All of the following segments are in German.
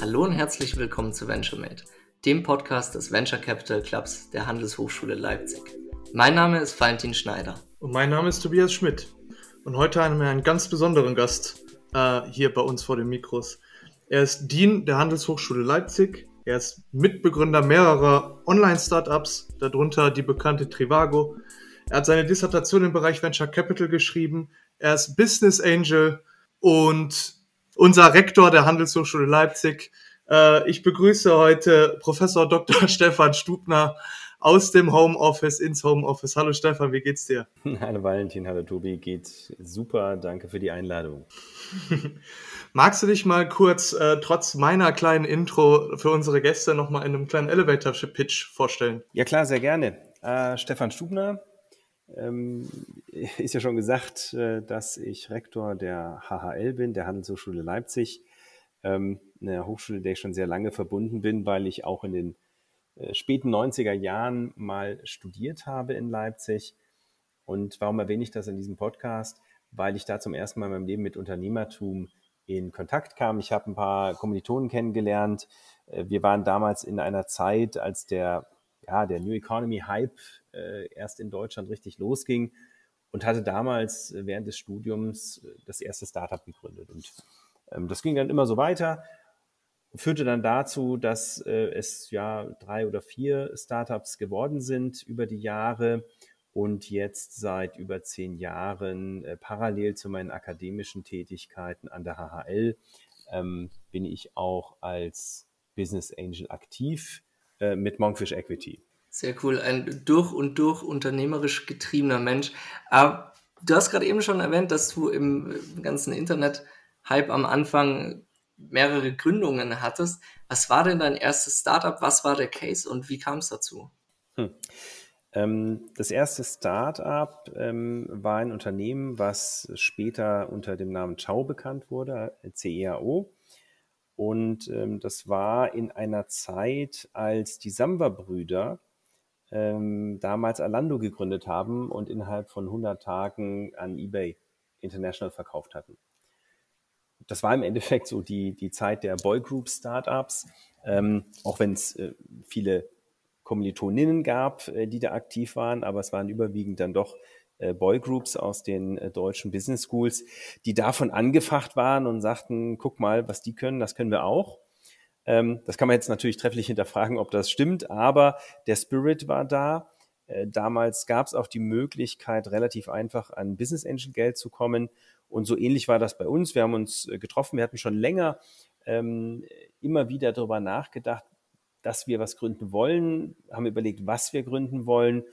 Hallo und herzlich willkommen zu VentureMate, dem Podcast des Venture Capital Clubs der Handelshochschule Leipzig. Mein Name ist Valentin Schneider. Und mein Name ist Tobias Schmidt. Und heute haben wir einen ganz besonderen Gast äh, hier bei uns vor den Mikros. Er ist Dean der Handelshochschule Leipzig. Er ist Mitbegründer mehrerer Online-Startups, darunter die bekannte Trivago. Er hat seine Dissertation im Bereich Venture Capital geschrieben. Er ist Business Angel und unser Rektor der Handelshochschule Leipzig. Äh, ich begrüße heute Professor Dr. Stefan Stubner aus dem Homeoffice ins Homeoffice. Hallo Stefan, wie geht's dir? Hallo Valentin, hallo Tobi, geht super. Danke für die Einladung. Magst du dich mal kurz, äh, trotz meiner kleinen Intro, für unsere Gäste nochmal in einem kleinen Elevator-Pitch vorstellen? Ja klar, sehr gerne. Äh, Stefan Stubner, ähm, ist ja schon gesagt, äh, dass ich Rektor der HHL bin, der Handelshochschule Leipzig. Ähm, eine Hochschule, der ich schon sehr lange verbunden bin, weil ich auch in den äh, späten 90er Jahren mal studiert habe in Leipzig. Und warum erwähne ich das in diesem Podcast? Weil ich da zum ersten Mal in meinem Leben mit Unternehmertum in Kontakt kam. Ich habe ein paar Kommilitonen kennengelernt. Äh, wir waren damals in einer Zeit, als der, ja, der New Economy Hype äh, erst in Deutschland richtig losging und hatte damals äh, während des Studiums äh, das erste Startup gegründet. Und ähm, das ging dann immer so weiter, führte dann dazu, dass äh, es ja drei oder vier Startups geworden sind über die Jahre und jetzt seit über zehn Jahren äh, parallel zu meinen akademischen Tätigkeiten an der HHL ähm, bin ich auch als Business Angel aktiv äh, mit Monkfish Equity. Sehr cool, ein durch und durch unternehmerisch getriebener Mensch. Aber du hast gerade eben schon erwähnt, dass du im ganzen Internet-Hype am Anfang mehrere Gründungen hattest. Was war denn dein erstes Startup? Was war der Case und wie kam es dazu? Hm. Ähm, das erste Startup ähm, war ein Unternehmen, was später unter dem Namen Ciao bekannt wurde, CEAO. Und ähm, das war in einer Zeit, als die Samba-Brüder damals Alando gegründet haben und innerhalb von 100 Tagen an eBay International verkauft hatten. Das war im Endeffekt so die, die Zeit der Boygroup-Startups, auch wenn es äh, viele Kommilitoninnen gab, äh, die da aktiv waren, aber es waren überwiegend dann doch äh, Boygroups aus den äh, deutschen Business Schools, die davon angefacht waren und sagten, guck mal, was die können, das können wir auch. Ähm, das kann man jetzt natürlich trefflich hinterfragen, ob das stimmt, aber der Spirit war da. Damals gab es auch die Möglichkeit, relativ einfach an Business Angel Geld zu kommen. Und so ähnlich war das bei uns. Wir haben uns getroffen. Wir hatten schon länger ähm, immer wieder darüber nachgedacht, dass wir was gründen wollen, haben überlegt, was wir gründen wollen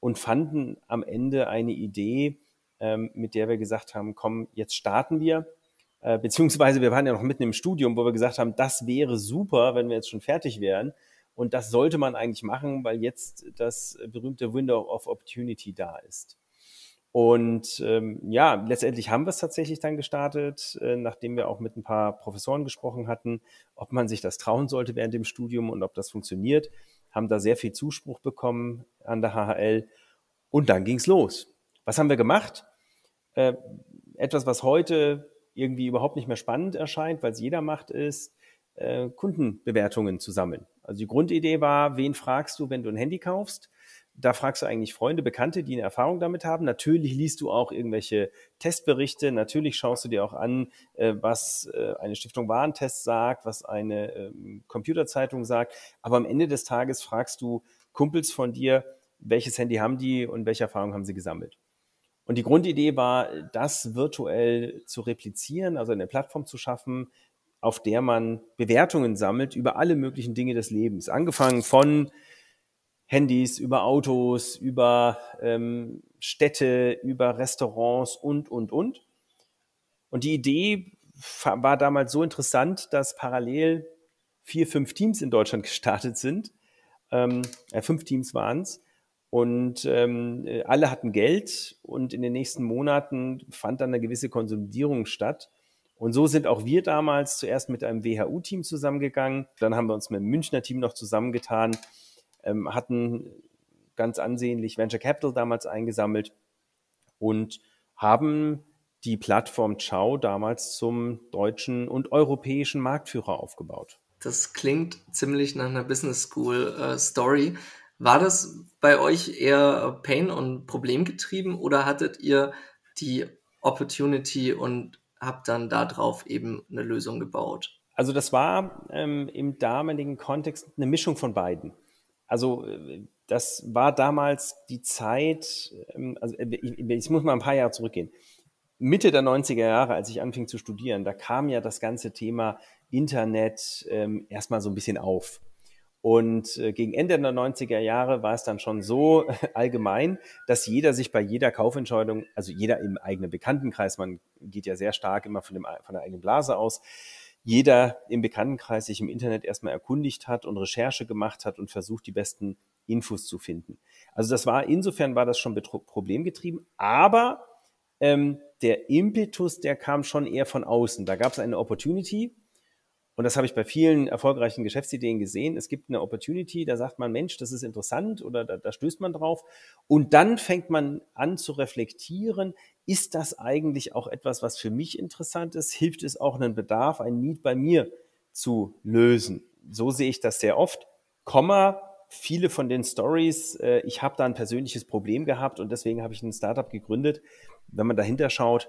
und fanden am Ende eine Idee, ähm, mit der wir gesagt haben, komm, jetzt starten wir. Äh, beziehungsweise wir waren ja noch mitten im Studium, wo wir gesagt haben, das wäre super, wenn wir jetzt schon fertig wären. Und das sollte man eigentlich machen, weil jetzt das berühmte Window of Opportunity da ist. Und ähm, ja, letztendlich haben wir es tatsächlich dann gestartet, äh, nachdem wir auch mit ein paar Professoren gesprochen hatten, ob man sich das trauen sollte während dem Studium und ob das funktioniert. Haben da sehr viel Zuspruch bekommen an der HHL. Und dann ging's los. Was haben wir gemacht? Äh, etwas, was heute irgendwie überhaupt nicht mehr spannend erscheint, weil es jeder macht, ist, äh, Kundenbewertungen zu sammeln. Also die Grundidee war, wen fragst du, wenn du ein Handy kaufst? Da fragst du eigentlich Freunde, Bekannte, die eine Erfahrung damit haben. Natürlich liest du auch irgendwelche Testberichte. Natürlich schaust du dir auch an, äh, was äh, eine Stiftung Warentest sagt, was eine ähm, Computerzeitung sagt. Aber am Ende des Tages fragst du Kumpels von dir, welches Handy haben die und welche Erfahrung haben sie gesammelt. Und die Grundidee war, das virtuell zu replizieren, also eine Plattform zu schaffen, auf der man Bewertungen sammelt über alle möglichen Dinge des Lebens. Angefangen von Handys, über Autos, über ähm, Städte, über Restaurants und, und, und. Und die Idee war damals so interessant, dass parallel vier, fünf Teams in Deutschland gestartet sind. Ähm, äh, fünf Teams waren es und ähm, alle hatten Geld und in den nächsten Monaten fand dann eine gewisse Konsolidierung statt. Und so sind auch wir damals zuerst mit einem WHU-Team zusammengegangen. Dann haben wir uns mit dem Münchner Team noch zusammengetan, ähm, hatten ganz ansehnlich Venture Capital damals eingesammelt und haben die Plattform Ciao damals zum deutschen und europäischen Marktführer aufgebaut. Das klingt ziemlich nach einer Business School äh, Story. War das bei euch eher Pain und Problem getrieben oder hattet ihr die Opportunity und habt dann darauf eben eine Lösung gebaut? Also das war ähm, im damaligen Kontext eine Mischung von beiden. Also das war damals die Zeit, ähm, also äh, ich, ich muss mal ein paar Jahre zurückgehen. Mitte der 90er Jahre, als ich anfing zu studieren, da kam ja das ganze Thema Internet ähm, erstmal so ein bisschen auf. Und äh, gegen Ende der 90er Jahre war es dann schon so allgemein, dass jeder sich bei jeder Kaufentscheidung, also jeder im eigenen Bekanntenkreis, man geht ja sehr stark immer von, dem, von der eigenen Blase aus, jeder im Bekanntenkreis sich im Internet erstmal erkundigt hat und Recherche gemacht hat und versucht, die besten Infos zu finden. Also das war, insofern war das schon problemgetrieben, aber ähm, der Impetus, der kam schon eher von außen. Da gab es eine Opportunity, und das habe ich bei vielen erfolgreichen Geschäftsideen gesehen. Es gibt eine Opportunity, da sagt man, Mensch, das ist interessant oder da, da, stößt man drauf. Und dann fängt man an zu reflektieren, ist das eigentlich auch etwas, was für mich interessant ist? Hilft es auch einen Bedarf, ein Need bei mir zu lösen? So sehe ich das sehr oft. Komma, viele von den Stories, äh, ich habe da ein persönliches Problem gehabt und deswegen habe ich ein Startup gegründet. Wenn man dahinter schaut,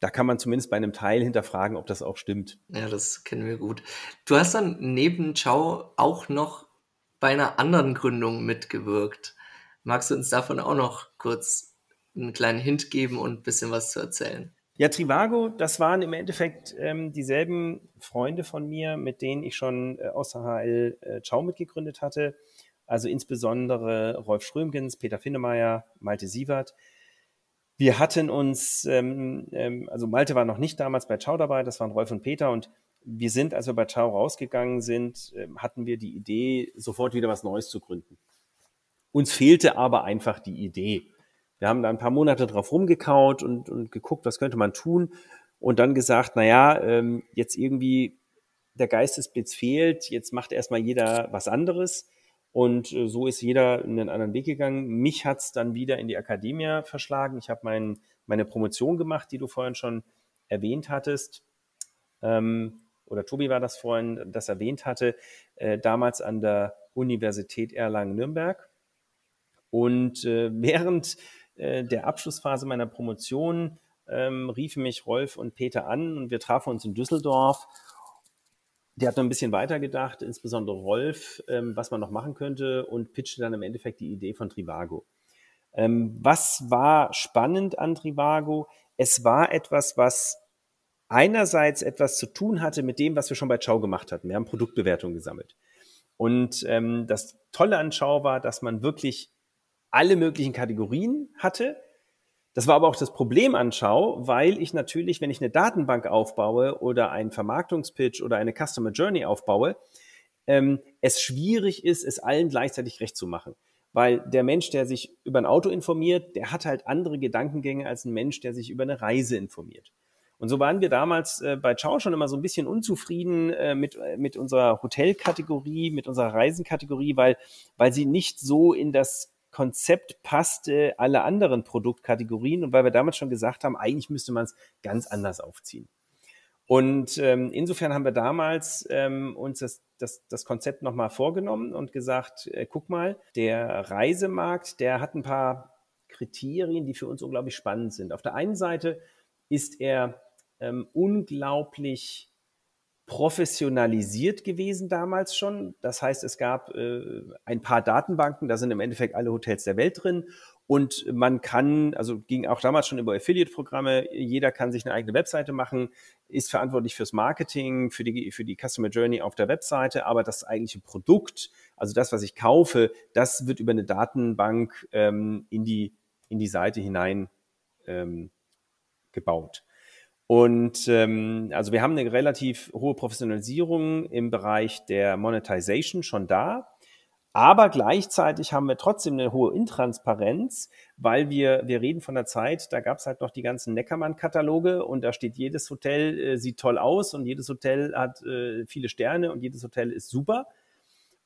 da kann man zumindest bei einem Teil hinterfragen, ob das auch stimmt. Ja, das kennen wir gut. Du hast dann neben Ciao auch noch bei einer anderen Gründung mitgewirkt. Magst du uns davon auch noch kurz einen kleinen Hint geben und ein bisschen was zu erzählen? Ja, Trivago, das waren im Endeffekt ähm, dieselben Freunde von mir, mit denen ich schon äh, aus der HL äh, Ciao mitgegründet hatte. Also insbesondere Rolf Schrömgens, Peter Finnemeyer, Malte Sievert. Wir hatten uns, ähm, ähm, also Malte war noch nicht damals bei Ciao dabei, das waren Rolf und Peter und wir sind, als wir bei Ciao rausgegangen sind, äh, hatten wir die Idee, sofort wieder was Neues zu gründen. Uns fehlte aber einfach die Idee. Wir haben da ein paar Monate drauf rumgekaut und, und geguckt, was könnte man tun und dann gesagt, na ja, ähm, jetzt irgendwie der Geistesblitz fehlt, jetzt macht erstmal jeder was anderes. Und äh, so ist jeder einen anderen Weg gegangen. Mich hat es dann wieder in die Akademie verschlagen. Ich habe mein, meine Promotion gemacht, die du vorhin schon erwähnt hattest. Ähm, oder Tobi war das vorhin, das erwähnt hatte, äh, damals an der Universität Erlangen-Nürnberg. Und äh, während äh, der Abschlussphase meiner Promotion ähm, riefen mich Rolf und Peter an und wir trafen uns in Düsseldorf der hat noch ein bisschen weiter gedacht, insbesondere Rolf, ähm, was man noch machen könnte und pitchte dann im Endeffekt die Idee von Trivago. Ähm, was war spannend an Trivago? Es war etwas, was einerseits etwas zu tun hatte mit dem, was wir schon bei Ciao gemacht hatten. Wir haben Produktbewertungen gesammelt. Und ähm, das Tolle an Ciao war, dass man wirklich alle möglichen Kategorien hatte, das war aber auch das Problem an Schau, weil ich natürlich, wenn ich eine Datenbank aufbaue oder einen Vermarktungspitch oder eine Customer Journey aufbaue, ähm, es schwierig ist, es allen gleichzeitig recht zu machen. Weil der Mensch, der sich über ein Auto informiert, der hat halt andere Gedankengänge als ein Mensch, der sich über eine Reise informiert. Und so waren wir damals äh, bei Chow schon immer so ein bisschen unzufrieden äh, mit, äh, mit unserer Hotelkategorie, mit unserer Reisenkategorie, weil, weil sie nicht so in das Konzept passte alle anderen Produktkategorien und weil wir damals schon gesagt haben, eigentlich müsste man es ganz anders aufziehen. Und ähm, insofern haben wir damals ähm, uns das, das, das Konzept nochmal vorgenommen und gesagt, äh, guck mal, der Reisemarkt, der hat ein paar Kriterien, die für uns unglaublich spannend sind. Auf der einen Seite ist er ähm, unglaublich professionalisiert gewesen damals schon. Das heißt, es gab äh, ein paar Datenbanken, da sind im Endeffekt alle Hotels der Welt drin. Und man kann, also ging auch damals schon über Affiliate-Programme, jeder kann sich eine eigene Webseite machen, ist verantwortlich fürs Marketing, für die, für die Customer Journey auf der Webseite, aber das eigentliche Produkt, also das, was ich kaufe, das wird über eine Datenbank ähm, in, die, in die Seite hinein ähm, gebaut. Und ähm, also wir haben eine relativ hohe Professionalisierung im Bereich der Monetization schon da. Aber gleichzeitig haben wir trotzdem eine hohe Intransparenz, weil wir, wir reden von der Zeit, da gab es halt noch die ganzen Neckermann-Kataloge und da steht, jedes Hotel äh, sieht toll aus und jedes Hotel hat äh, viele Sterne und jedes Hotel ist super.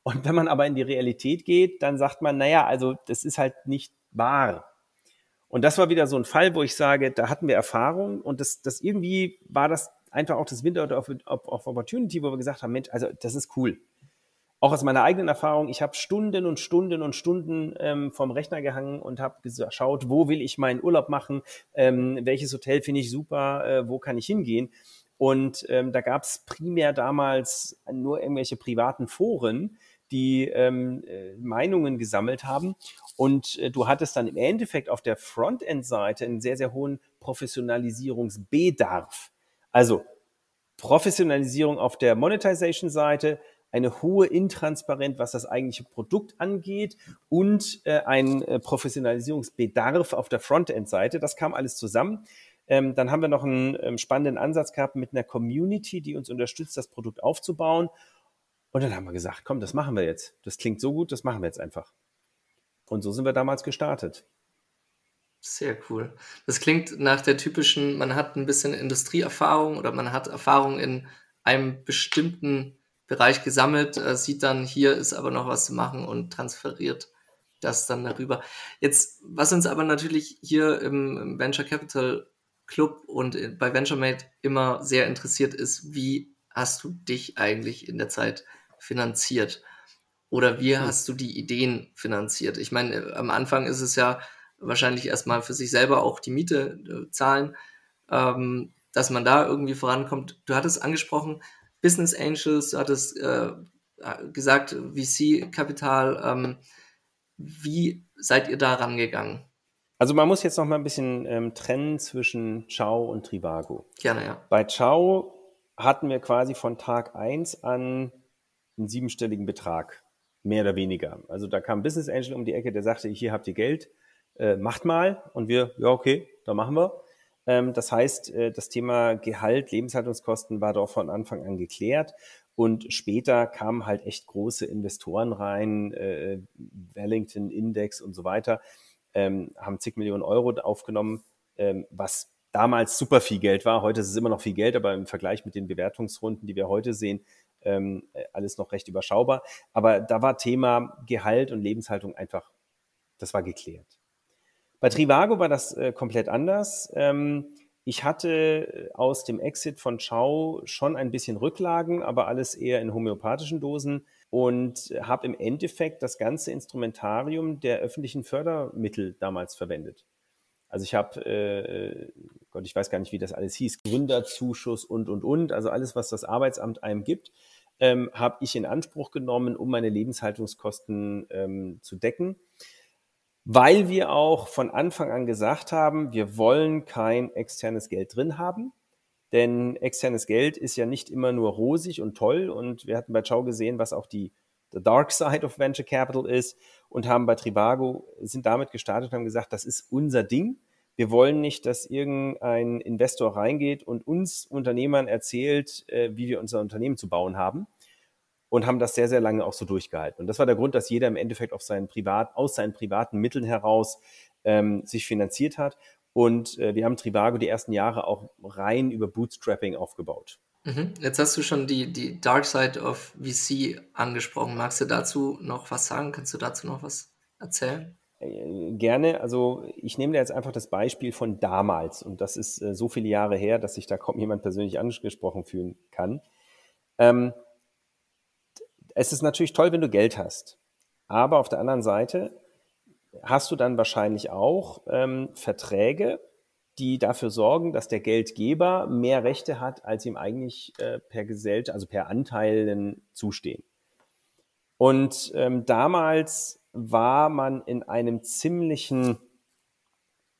Und wenn man aber in die Realität geht, dann sagt man, naja, also das ist halt nicht wahr. Und das war wieder so ein Fall, wo ich sage, da hatten wir Erfahrung und das, das irgendwie war das einfach auch das Window of, of Opportunity, wo wir gesagt haben, Mensch, also das ist cool. Auch aus meiner eigenen Erfahrung, ich habe Stunden und Stunden und Stunden ähm, vom Rechner gehangen und habe geschaut, wo will ich meinen Urlaub machen, ähm, welches Hotel finde ich super, äh, wo kann ich hingehen. Und ähm, da gab es primär damals nur irgendwelche privaten Foren, die ähm, äh, Meinungen gesammelt haben. Und äh, du hattest dann im Endeffekt auf der Frontend-Seite einen sehr, sehr hohen Professionalisierungsbedarf. Also Professionalisierung auf der Monetization-Seite, eine hohe Intransparenz, was das eigentliche Produkt angeht und äh, ein äh, Professionalisierungsbedarf auf der Frontend-Seite. Das kam alles zusammen. Ähm, dann haben wir noch einen ähm, spannenden Ansatz gehabt mit einer Community, die uns unterstützt, das Produkt aufzubauen. Und dann haben wir gesagt, komm, das machen wir jetzt. Das klingt so gut, das machen wir jetzt einfach. Und so sind wir damals gestartet. Sehr cool. Das klingt nach der typischen, man hat ein bisschen Industrieerfahrung oder man hat Erfahrung in einem bestimmten Bereich gesammelt, äh, sieht dann, hier ist aber noch was zu machen und transferiert das dann darüber. Jetzt, was uns aber natürlich hier im, im Venture Capital Club und bei VentureMate immer sehr interessiert ist, wie hast du dich eigentlich in der Zeit finanziert? Oder wie hm. hast du die Ideen finanziert? Ich meine, am Anfang ist es ja wahrscheinlich erstmal für sich selber auch die Miete äh, zahlen, ähm, dass man da irgendwie vorankommt. Du hattest angesprochen, Business Angels, du hattest äh, gesagt, VC-Kapital. Ähm, wie seid ihr da rangegangen? Also man muss jetzt noch mal ein bisschen ähm, trennen zwischen Ciao und Trivago. Gerne, ja. Bei Ciao hatten wir quasi von Tag 1 an einen siebenstelligen Betrag, mehr oder weniger. Also da kam ein Business Angel um die Ecke, der sagte, hier habt ihr Geld, äh, macht mal. Und wir, ja, okay, da machen wir. Ähm, das heißt, äh, das Thema Gehalt, Lebenshaltungskosten war doch von Anfang an geklärt. Und später kamen halt echt große Investoren rein, äh, Wellington Index und so weiter, ähm, haben zig Millionen Euro aufgenommen, ähm, was damals super viel Geld war. Heute ist es immer noch viel Geld, aber im Vergleich mit den Bewertungsrunden, die wir heute sehen, ähm, alles noch recht überschaubar. Aber da war Thema Gehalt und Lebenshaltung einfach, das war geklärt. Bei Trivago war das äh, komplett anders. Ähm, ich hatte äh, aus dem Exit von Schau schon ein bisschen Rücklagen, aber alles eher in homöopathischen Dosen und habe im Endeffekt das ganze Instrumentarium der öffentlichen Fördermittel damals verwendet. Also ich habe, äh, Gott, ich weiß gar nicht, wie das alles hieß, Gründerzuschuss und, und, und, also alles, was das Arbeitsamt einem gibt, ähm, habe ich in Anspruch genommen, um meine Lebenshaltungskosten ähm, zu decken weil wir auch von Anfang an gesagt haben, wir wollen kein externes Geld drin haben. Denn externes Geld ist ja nicht immer nur rosig und toll. Und wir hatten bei Chow gesehen, was auch die the dark side of Venture Capital ist und haben bei Trivago, sind damit gestartet und haben gesagt, das ist unser Ding. Wir wollen nicht, dass irgendein Investor reingeht und uns Unternehmern erzählt, äh, wie wir unser Unternehmen zu bauen haben, und haben das sehr, sehr lange auch so durchgehalten. Und das war der Grund, dass jeder im Endeffekt auf seinen Privat, aus seinen privaten Mitteln heraus ähm, sich finanziert hat. Und äh, wir haben Trivago die ersten Jahre auch rein über Bootstrapping aufgebaut. Mhm. Jetzt hast du schon die, die Dark Side of VC angesprochen. Magst du dazu noch was sagen? Kannst du dazu noch was erzählen? Äh, gerne. Also ich nehme dir jetzt einfach das Beispiel von damals. Und das ist äh, so viele Jahre her, dass sich da kaum jemand persönlich angesprochen fühlen kann. Ähm, es ist natürlich toll, wenn du Geld hast. Aber auf der anderen Seite hast du dann wahrscheinlich auch ähm, Verträge, die dafür sorgen, dass der Geldgeber mehr Rechte hat, als ihm eigentlich äh, per Gesellschaft, also per Anteilen zustehen. Und ähm, damals war man in einem ziemlichen,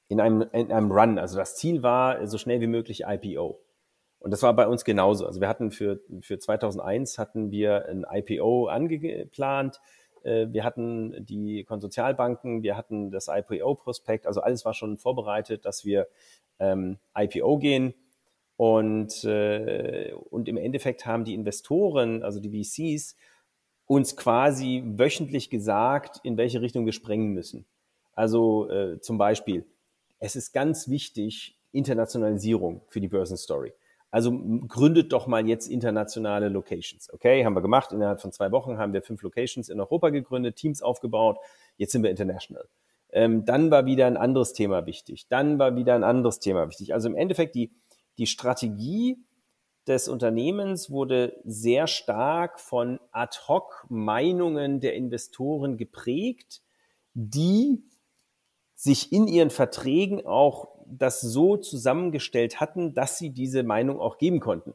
in einem, in einem Run. Also das Ziel war, so schnell wie möglich IPO. Und das war bei uns genauso. Also wir hatten für, für 2001 hatten wir ein IPO angeplant. Äh, wir hatten die Konsortialbanken, wir hatten das IPO-Prospekt, also alles war schon vorbereitet, dass wir ähm, IPO gehen. Und, äh, und im Endeffekt haben die Investoren, also die VCs, uns quasi wöchentlich gesagt, in welche Richtung wir sprengen müssen. Also äh, zum Beispiel, es ist ganz wichtig, Internationalisierung für die Börsenstory. Also gründet doch mal jetzt internationale Locations. Okay, haben wir gemacht. Innerhalb von zwei Wochen haben wir fünf Locations in Europa gegründet, Teams aufgebaut. Jetzt sind wir international. Ähm, dann war wieder ein anderes Thema wichtig. Dann war wieder ein anderes Thema wichtig. Also im Endeffekt die, die Strategie des Unternehmens wurde sehr stark von Ad-hoc-Meinungen der Investoren geprägt, die sich in ihren Verträgen auch das so zusammengestellt hatten, dass sie diese Meinung auch geben konnten.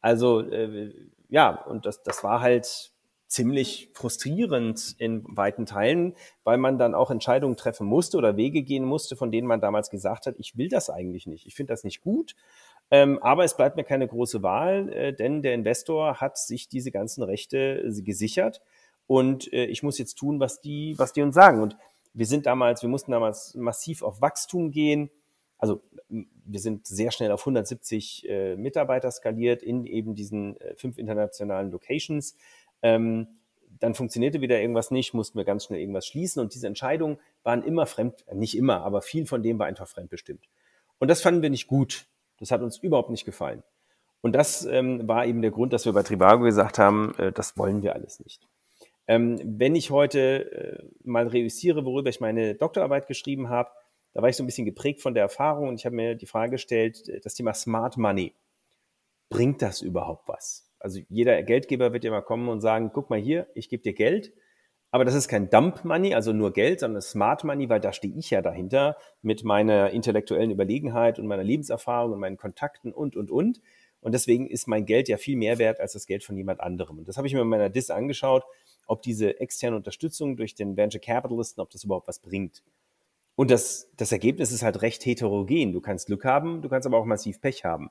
Also äh, ja, und das, das war halt ziemlich frustrierend in weiten Teilen, weil man dann auch Entscheidungen treffen musste oder Wege gehen musste, von denen man damals gesagt hat, ich will das eigentlich nicht, ich finde das nicht gut, ähm, aber es bleibt mir keine große Wahl, äh, denn der Investor hat sich diese ganzen Rechte gesichert und äh, ich muss jetzt tun, was die, was die uns sagen. Und wir sind damals, wir mussten damals massiv auf Wachstum gehen. Also wir sind sehr schnell auf 170 äh, Mitarbeiter skaliert in eben diesen äh, fünf internationalen Locations. Ähm, dann funktionierte wieder irgendwas nicht, mussten wir ganz schnell irgendwas schließen und diese Entscheidungen waren immer fremd, nicht immer, aber viel von dem war einfach fremdbestimmt. Und das fanden wir nicht gut. Das hat uns überhaupt nicht gefallen. Und das ähm, war eben der Grund, dass wir bei Trivago gesagt haben, äh, das wollen wir alles nicht. Ähm, wenn ich heute äh, mal reüssiere, worüber ich meine Doktorarbeit geschrieben habe, da war ich so ein bisschen geprägt von der Erfahrung und ich habe mir die Frage gestellt, äh, das Thema Smart Money. Bringt das überhaupt was? Also jeder Geldgeber wird ja mal kommen und sagen, guck mal hier, ich gebe dir Geld, aber das ist kein Dump Money, also nur Geld, sondern Smart Money, weil da stehe ich ja dahinter mit meiner intellektuellen Überlegenheit und meiner Lebenserfahrung und meinen Kontakten und, und, und. Und deswegen ist mein Geld ja viel mehr wert als das Geld von jemand anderem. Und das habe ich mir in meiner DIS angeschaut, ob diese externe Unterstützung durch den Venture Capitalisten, ob das überhaupt was bringt. Und das, das Ergebnis ist halt recht heterogen. Du kannst Glück haben, du kannst aber auch massiv Pech haben.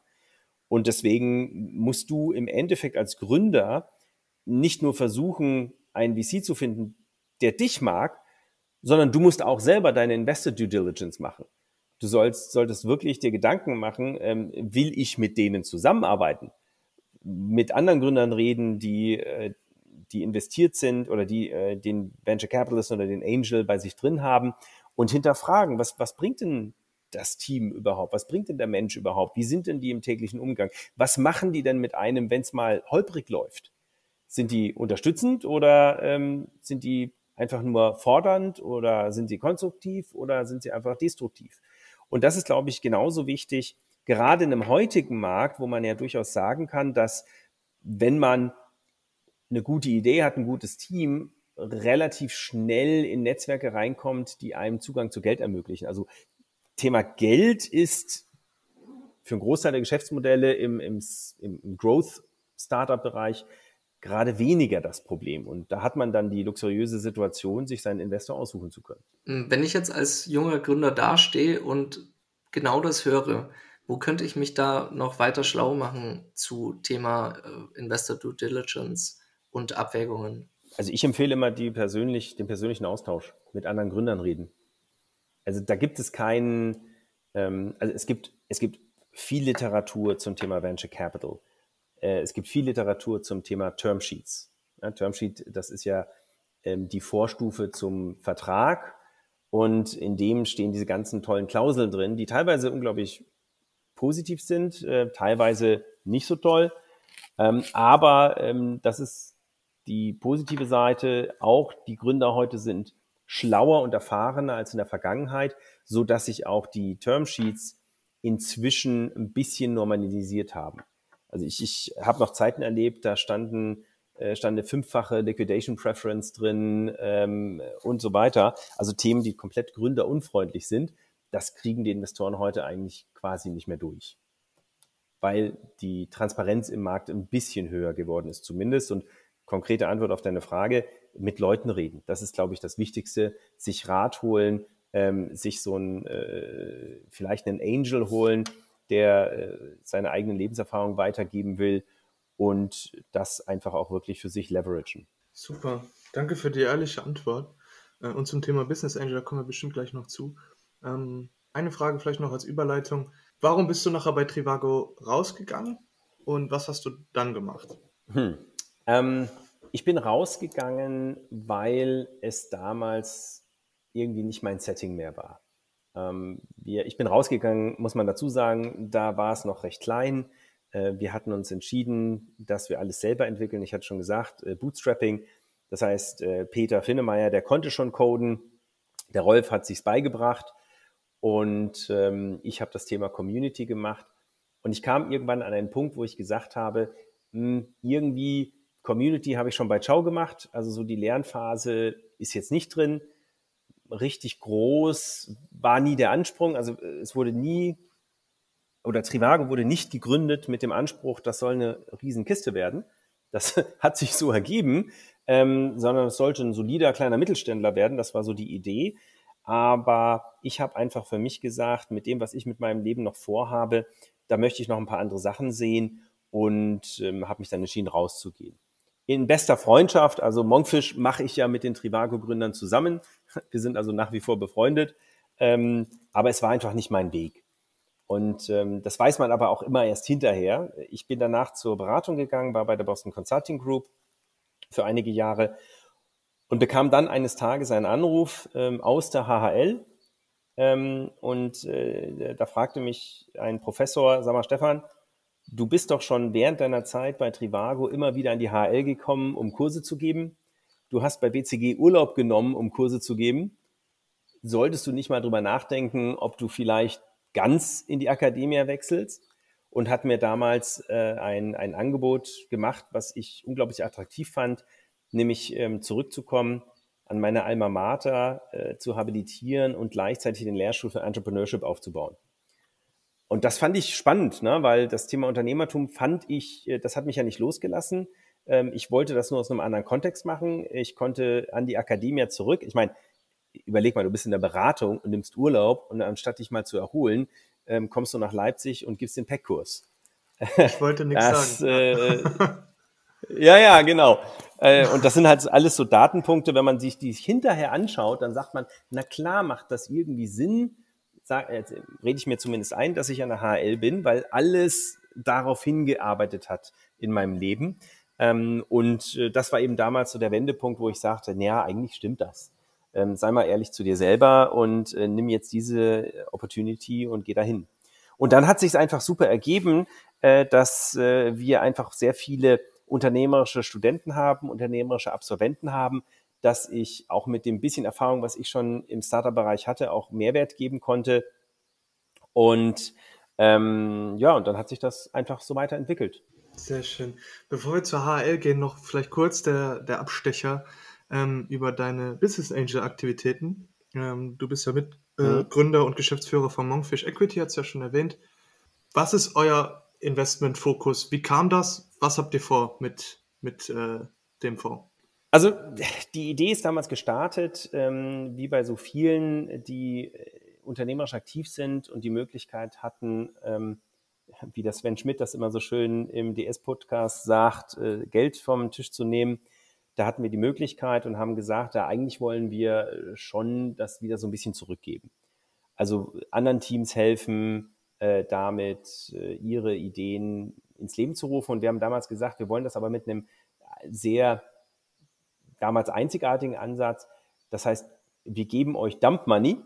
Und deswegen musst du im Endeffekt als Gründer nicht nur versuchen, einen VC zu finden, der dich mag, sondern du musst auch selber deine Investor Due Diligence machen. Du sollst, solltest wirklich dir Gedanken machen, ähm, will ich mit denen zusammenarbeiten? Mit anderen Gründern reden, die, äh, die investiert sind oder die äh, den Venture Capitalist oder den Angel bei sich drin haben und hinterfragen, was, was bringt denn das Team überhaupt? Was bringt denn der Mensch überhaupt? Wie sind denn die im täglichen Umgang? Was machen die denn mit einem, wenn es mal holprig läuft? Sind die unterstützend oder ähm, sind die einfach nur fordernd oder sind sie konstruktiv oder sind sie einfach destruktiv? Und das ist, glaube ich, genauso wichtig, gerade in einem heutigen Markt, wo man ja durchaus sagen kann, dass wenn man eine gute Idee hat, ein gutes Team, relativ schnell in Netzwerke reinkommt, die einem Zugang zu Geld ermöglichen. Also Thema Geld ist für einen Großteil der Geschäftsmodelle im, im, im Growth-Startup-Bereich gerade weniger das Problem. Und da hat man dann die luxuriöse Situation, sich seinen Investor aussuchen zu können. Hm, wenn ich jetzt als junger Gründer dastehe und genau das höre, wo könnte ich mich da noch weiter schlau machen zu Thema äh, Investor Due Diligence und Abwägungen? Also ich empfehle immer die persönlich, den persönlichen Austausch, mit anderen Gründern reden. Also da gibt es keinen, ähm, also es gibt, es gibt viel Literatur zum Thema Venture Capital. Äh, es gibt viel Literatur zum Thema Termsheets. Ja, Termsheet, das ist ja ähm, die Vorstufe zum Vertrag und in dem stehen diese ganzen tollen Klauseln drin, die teilweise unglaublich positiv sind, äh, teilweise nicht so toll. Ähm, aber ähm, das ist die positive Seite. Auch die Gründer heute sind schlauer und erfahrener als in der Vergangenheit, so dass sich auch die Termsheets inzwischen ein bisschen normalisiert haben. Also ich, ich habe noch Zeiten erlebt, da standen äh, stand eine fünffache Liquidation Preference drin ähm, und so weiter. Also Themen, die komplett gründerunfreundlich sind. Das kriegen die Investoren heute eigentlich quasi nicht mehr durch, weil die Transparenz im Markt ein bisschen höher geworden ist zumindest. Und konkrete Antwort auf deine Frage, mit Leuten reden. Das ist, glaube ich, das Wichtigste. Sich Rat holen, ähm, sich so ein, äh, vielleicht einen Angel holen, der äh, seine eigenen Lebenserfahrungen weitergeben will und das einfach auch wirklich für sich leveragen. Super, danke für die ehrliche Antwort. Äh, und zum Thema Business Angel, da kommen wir bestimmt gleich noch zu. Ähm, eine Frage vielleicht noch als Überleitung. Warum bist du nachher bei Trivago rausgegangen und was hast du dann gemacht? Hm. Ähm, ich bin rausgegangen, weil es damals irgendwie nicht mein Setting mehr war. Ähm, wir, ich bin rausgegangen, muss man dazu sagen, da war es noch recht klein. Äh, wir hatten uns entschieden, dass wir alles selber entwickeln. Ich hatte schon gesagt, äh, Bootstrapping. Das heißt, äh, Peter Finnemeier, der konnte schon coden. Der Rolf hat sich's beigebracht. Und ähm, ich habe das Thema Community gemacht. Und ich kam irgendwann an einen Punkt, wo ich gesagt habe, mh, hm, irgendwie Community habe ich schon bei Ciao gemacht. Also so die Lernphase ist jetzt nicht drin. Richtig groß war nie der Ansprung. Also es wurde nie oder Trivago wurde nicht gegründet mit dem Anspruch, das soll eine Riesenkiste werden. Das hat sich so ergeben, ähm, sondern es sollte ein solider kleiner Mittelständler werden. Das war so die Idee. Aber ich habe einfach für mich gesagt, mit dem, was ich mit meinem Leben noch vorhabe, da möchte ich noch ein paar andere Sachen sehen und ähm, habe mich dann entschieden, rauszugehen. In bester Freundschaft, also Monkfish mache ich ja mit den Trivago-Gründern zusammen. Wir sind also nach wie vor befreundet. Ähm, aber es war einfach nicht mein Weg. Und ähm, das weiß man aber auch immer erst hinterher. Ich bin danach zur Beratung gegangen, war bei der Boston Consulting Group für einige Jahre und bekam dann eines Tages einen Anruf ähm, aus der HHL. Ähm, und äh, da fragte mich ein Professor, sag mal, Stefan, du bist doch schon während deiner Zeit bei Trivago immer wieder an die HHL gekommen, um Kurse zu geben. Du hast bei BCG Urlaub genommen, um Kurse zu geben. Solltest du nicht mal drüber nachdenken, ob du vielleicht ganz in die Akademie wechselst und hat mir damals äh, ein, ein Angebot gemacht, was ich unglaublich attraktiv fand, nämlich ähm, zurückzukommen, an meiner Alma Mater äh, zu habilitieren und gleichzeitig den Lehrstuhl für Entrepreneurship aufzubauen. Und das fand ich spannend, ne? weil das Thema Unternehmertum fand ich, äh, das hat mich ja nicht losgelassen. Ähm, ich wollte das nur aus einem anderen Kontext machen. Ich konnte an die Akademie zurück. Ich meine, überleg mal, du bist in der Beratung und nimmst Urlaub und anstatt dich mal zu erholen, ähm, kommst du nach Leipzig und gibst den Packkurs. Ich wollte nichts das, sagen. Äh, ja, ja, genau. Äh, und das sind halt alles so Datenpunkte, wenn man sich die hinterher anschaut, dann sagt man, na klar macht das irgendwie Sinn, sag, äh, rede ich mir zumindest ein, dass ich an der HL bin, weil alles darauf hingearbeitet hat in meinem Leben. Ähm, und äh, das war eben damals so der Wendepunkt, wo ich sagte, naja, eigentlich stimmt das ähm, sei mal ehrlich zu dir selber und äh, nimm jetzt diese Opportunity und geh dahin. Und dann hat sich einfach super ergeben, äh, dass äh, wir einfach sehr viele unternehmerische Studenten haben, unternehmerische Absolventen haben, dass ich auch mit dem bisschen Erfahrung, was ich schon im Startup-Bereich hatte, auch Mehrwert geben konnte. Und ähm, ja, und dann hat sich das einfach so weiterentwickelt. Sehr schön. Bevor wir zur HL gehen, noch vielleicht kurz der, der Abstecher ähm, über deine Business Angel Aktivitäten. Ähm, du bist ja Mitgründer äh, mhm. und Geschäftsführer von Monkfish Equity, hat es ja schon erwähnt. Was ist euer Investmentfokus? Wie kam das? Was habt ihr vor mit, mit äh, dem Fonds? Also die Idee ist damals gestartet, ähm, wie bei so vielen, die äh, unternehmerisch aktiv sind und die Möglichkeit hatten, ähm, wie das Sven Schmidt das immer so schön im DS-Podcast sagt, äh, Geld vom Tisch zu nehmen da hatten wir die Möglichkeit und haben gesagt, da eigentlich wollen wir äh, schon das wieder so ein bisschen zurückgeben. Also anderen Teams helfen, äh, damit äh, ihre Ideen ins Leben zu rufen. Und wir haben damals gesagt, wir wollen das aber mit einem sehr damals einzigartigen Ansatz. Das heißt, wir geben euch Dump Money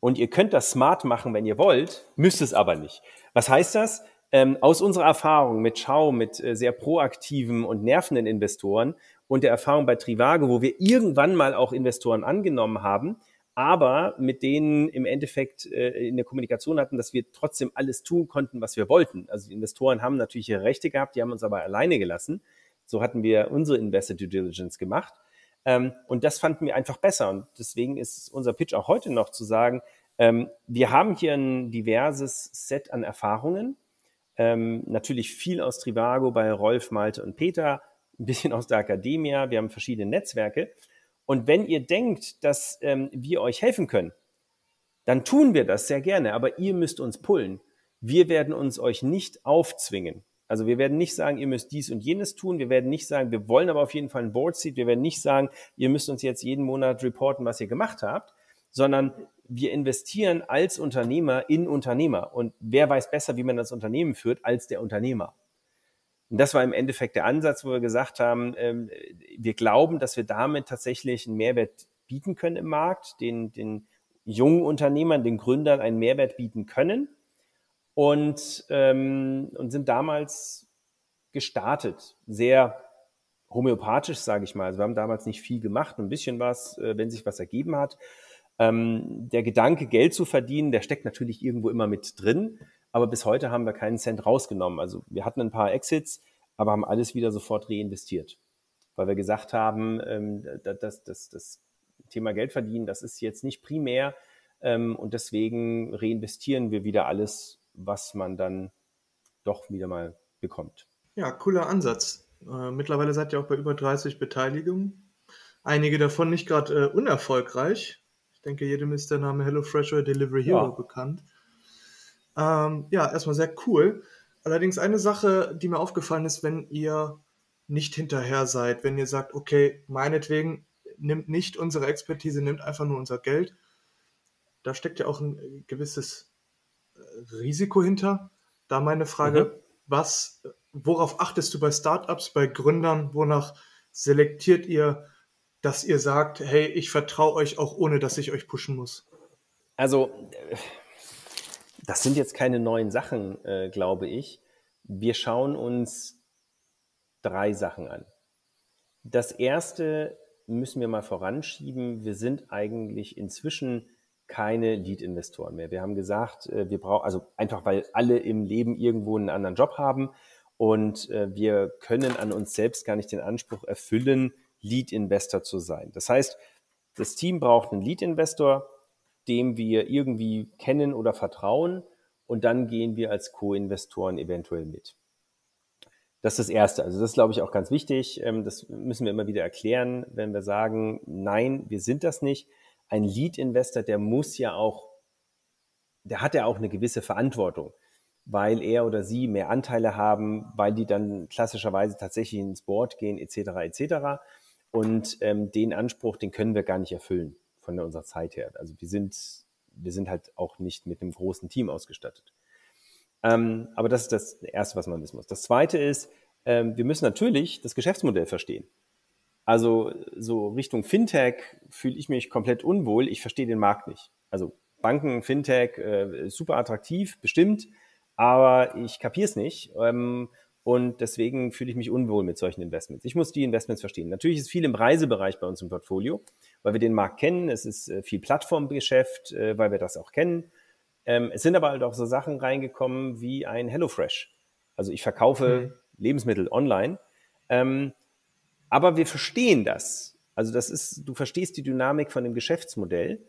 und ihr könnt das smart machen, wenn ihr wollt, müsst es aber nicht. Was heißt das? Ähm, aus unserer Erfahrung mit Schau, mit äh, sehr proaktiven und nervenden Investoren, und der Erfahrung bei Trivago, wo wir irgendwann mal auch Investoren angenommen haben, aber mit denen im Endeffekt äh, in der Kommunikation hatten, dass wir trotzdem alles tun konnten, was wir wollten. Also die Investoren haben natürlich ihre Rechte gehabt, die haben uns aber alleine gelassen. So hatten wir unsere Investor Due Diligence gemacht. Ähm, und das fanden wir einfach besser. Und deswegen ist unser Pitch auch heute noch zu sagen, ähm, wir haben hier ein diverses Set an Erfahrungen. Ähm, natürlich viel aus Trivago bei Rolf, Malte und Peter, ein bisschen aus der Akademie, wir haben verschiedene Netzwerke. Und wenn ihr denkt, dass ähm, wir euch helfen können, dann tun wir das sehr gerne, aber ihr müsst uns pullen. Wir werden uns euch nicht aufzwingen. Also wir werden nicht sagen, ihr müsst dies und jenes tun. Wir werden nicht sagen, wir wollen aber auf jeden Fall ein Board Seat. Wir werden nicht sagen, ihr müsst uns jetzt jeden Monat reporten, was ihr gemacht habt, sondern wir investieren als Unternehmer in Unternehmer. Und wer weiß besser, wie man das Unternehmen führt, als der Unternehmer. Und das war im Endeffekt der Ansatz, wo wir gesagt haben, ähm, wir glauben, dass wir damit tatsächlich einen Mehrwert bieten können im Markt, den, den jungen Unternehmern, den Gründern einen Mehrwert bieten können. Und, ähm, und sind damals gestartet. Sehr homöopathisch, sage ich mal. Also wir haben damals nicht viel gemacht, ein bisschen was, äh, wenn sich was ergeben hat. Ähm, der Gedanke, Geld zu verdienen, der steckt natürlich irgendwo immer mit drin, aber bis heute haben wir keinen Cent rausgenommen. Also wir hatten ein paar Exits, aber haben alles wieder sofort reinvestiert, weil wir gesagt haben, ähm, das, das, das Thema Geld verdienen, das ist jetzt nicht primär ähm, und deswegen reinvestieren wir wieder alles, was man dann doch wieder mal bekommt. Ja, cooler Ansatz. Äh, mittlerweile seid ihr auch bei über 30 Beteiligungen. Einige davon nicht gerade äh, unerfolgreich. Ich denke, jedem ist der Name HelloFresh oder Delivery Hero ja. bekannt. Ähm, ja, erstmal sehr cool. Allerdings eine Sache, die mir aufgefallen ist, wenn ihr nicht hinterher seid, wenn ihr sagt, okay, meinetwegen nimmt nicht unsere Expertise, nimmt einfach nur unser Geld. Da steckt ja auch ein gewisses Risiko hinter. Da meine Frage, mhm. was worauf achtest du bei Startups, bei Gründern? Wonach selektiert ihr, dass ihr sagt, hey, ich vertraue euch auch ohne, dass ich euch pushen muss? Also, das sind jetzt keine neuen Sachen, äh, glaube ich. Wir schauen uns drei Sachen an. Das erste müssen wir mal voranschieben. Wir sind eigentlich inzwischen keine Lead-Investoren mehr. Wir haben gesagt, äh, wir brauchen, also einfach weil alle im Leben irgendwo einen anderen Job haben und äh, wir können an uns selbst gar nicht den Anspruch erfüllen, Lead-Investor zu sein. Das heißt, das Team braucht einen Lead-Investor, dem wir irgendwie kennen oder vertrauen und dann gehen wir als Co-Investoren eventuell mit. Das ist das Erste. Also das ist, glaube ich, auch ganz wichtig. Ähm, das müssen wir immer wieder erklären, wenn wir sagen, nein, wir sind das nicht. Ein Lead-Investor, der muss ja auch, der hat ja auch eine gewisse Verantwortung weil er oder sie mehr Anteile haben, weil die dann klassischerweise tatsächlich ins Board gehen, etc. etc. Und ähm, den Anspruch, den können wir gar nicht erfüllen von unserer Zeit her. Also wir sind, wir sind halt auch nicht mit einem großen Team ausgestattet. Ähm, aber das ist das Erste, was man wissen muss. Das Zweite ist, ähm, wir müssen natürlich das Geschäftsmodell verstehen. Also so Richtung Fintech fühle ich mich komplett unwohl. Ich verstehe den Markt nicht. Also Banken, Fintech, äh, super attraktiv, bestimmt aber ich kapiere es nicht. Ähm, und deswegen fühle ich mich unwohl mit solchen Investments. Ich muss die Investments verstehen. Natürlich ist viel im Reisebereich bei uns im Portfolio, weil wir den Markt kennen. Es ist äh, viel Plattformgeschäft, äh, weil wir das auch kennen. Ähm, es sind aber halt auch so Sachen reingekommen wie ein HelloFresh. Also ich verkaufe mhm. Lebensmittel online. Ähm, aber wir verstehen das. Also das ist, du verstehst die Dynamik von dem Geschäftsmodell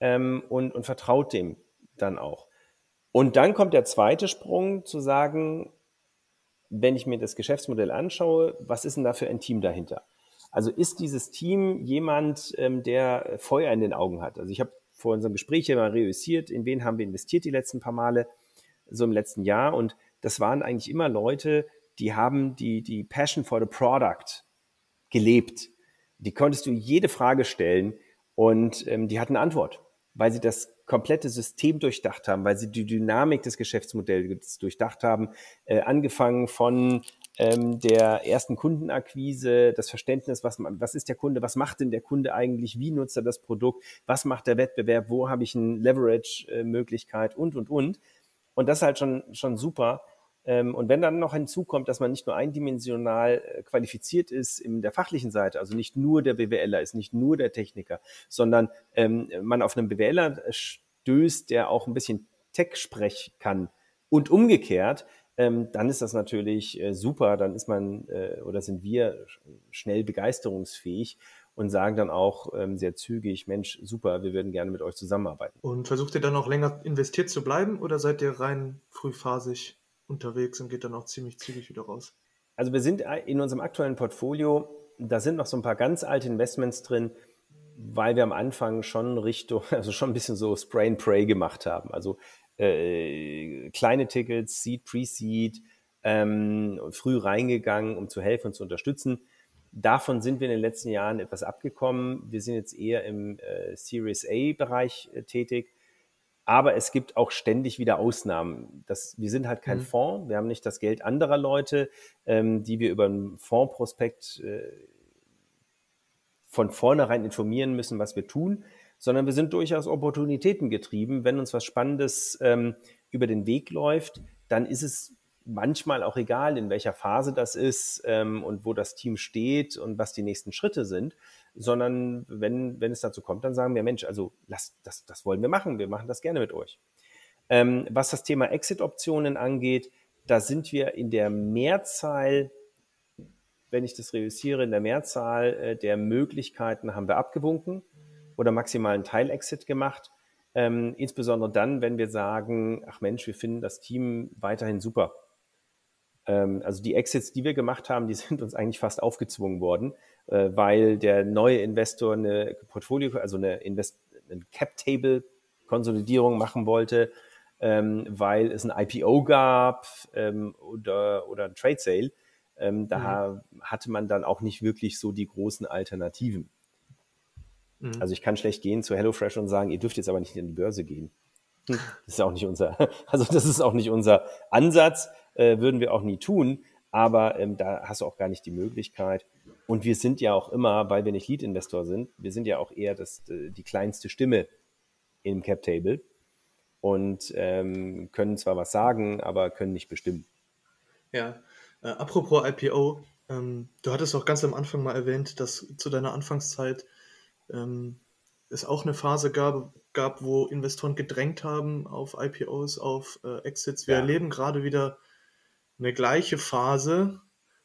ähm, und, und vertraut dem dann auch. Und dann kommt der zweite Sprung zu sagen, wenn ich mir das Geschäftsmodell anschaue, was ist denn da für ein Team dahinter? Also ist dieses Team jemand, ähm, der Feuer in den Augen hat? Also ich habe vor unserem Gespräch hier mal reüssiert, in wen haben wir investiert die letzten paar Male, so im letzten Jahr. Und das waren eigentlich immer Leute, die haben die, die Passion for the Product gelebt. Die konntest du jede Frage stellen und ähm, die hatten eine Antwort, weil sie das komplette System durchdacht haben, weil sie die Dynamik des Geschäftsmodells durchdacht haben, äh, angefangen von ähm, der ersten Kundenakquise, das Verständnis, was, was ist der Kunde, was macht denn der Kunde eigentlich, wie nutzt er das Produkt, was macht der Wettbewerb, wo habe ich eine Leverage-Möglichkeit und, und, und. Und das ist halt schon, schon super. Ähm, und wenn dann noch hinzukommt, dass man nicht nur eindimensional äh, qualifiziert ist in der fachlichen Seite, also nicht nur der BWLer ist, nicht nur der Techniker, sondern ähm, man auf einen BWLer stößt, der auch ein bisschen Tech-Sprech kann und umgekehrt, ähm, dann ist das natürlich äh, super. Dann ist man äh, oder sind wir schnell begeisterungsfähig und sagen dann auch ähm, sehr zügig, Mensch, super, wir würden gerne mit euch zusammenarbeiten. Und versucht ihr dann auch länger investiert zu bleiben oder seid ihr rein frühphasig? Unterwegs und geht dann auch ziemlich zügig wieder raus. Also wir sind in unserem aktuellen Portfolio, da sind noch so ein paar ganz alte Investments drin, weil wir am Anfang schon Richtung, also schon ein bisschen so Spray and Pray gemacht haben. Also äh, kleine Tickets, Seed, Pre-Seed, ähm, früh reingegangen, um zu helfen und zu unterstützen. Davon sind wir in den letzten Jahren etwas abgekommen. Wir sind jetzt eher im äh, Series A-Bereich äh, tätig aber es gibt auch ständig wieder Ausnahmen. Das, wir sind halt kein mhm. Fonds, wir haben nicht das Geld anderer Leute, ähm, die wir über einen Fondsprospekt äh, von vornherein informieren müssen, was wir tun, sondern wir sind durchaus Opportunitäten getrieben. Wenn uns was Spannendes ähm, über den Weg läuft, dann ist es manchmal auch egal, in welcher Phase das ist ähm, und wo das Team steht und was die nächsten Schritte sind, sondern wenn, wenn es dazu kommt, dann sagen wir, Mensch, also lass, das, das wollen wir machen, wir machen das gerne mit euch. Ähm, was das Thema Exit-Optionen angeht, da sind wir in der Mehrzahl, wenn ich das reüssiere, in der Mehrzahl äh, der Möglichkeiten haben wir abgewunken oder maximalen Teil-Exit gemacht. Ähm, insbesondere dann, wenn wir sagen, ach Mensch, wir finden das Team weiterhin super. Ähm, also die Exits, die wir gemacht haben, die sind uns eigentlich fast aufgezwungen worden, äh, weil der neue Investor eine Portfolio, also eine, Invest eine Cap-Table-Konsolidierung machen wollte, ähm, weil es ein IPO gab ähm, oder, oder ein Trade Sale. Da mhm. hatte man dann auch nicht wirklich so die großen Alternativen. Mhm. Also ich kann schlecht gehen zu HelloFresh und sagen, ihr dürft jetzt aber nicht in die Börse gehen. Das ist auch nicht unser, also das ist auch nicht unser Ansatz, äh, würden wir auch nie tun, aber ähm, da hast du auch gar nicht die Möglichkeit. Und wir sind ja auch immer, weil wir nicht Lead-Investor sind, wir sind ja auch eher das, äh, die kleinste Stimme im Cap-Table und ähm, können zwar was sagen, aber können nicht bestimmen. Ja, äh, apropos IPO, ähm, du hattest auch ganz am Anfang mal erwähnt, dass zu deiner Anfangszeit ähm, es auch eine Phase gab, gab, wo Investoren gedrängt haben auf IPOs, auf äh, Exits. Wir ja. erleben gerade wieder eine gleiche Phase,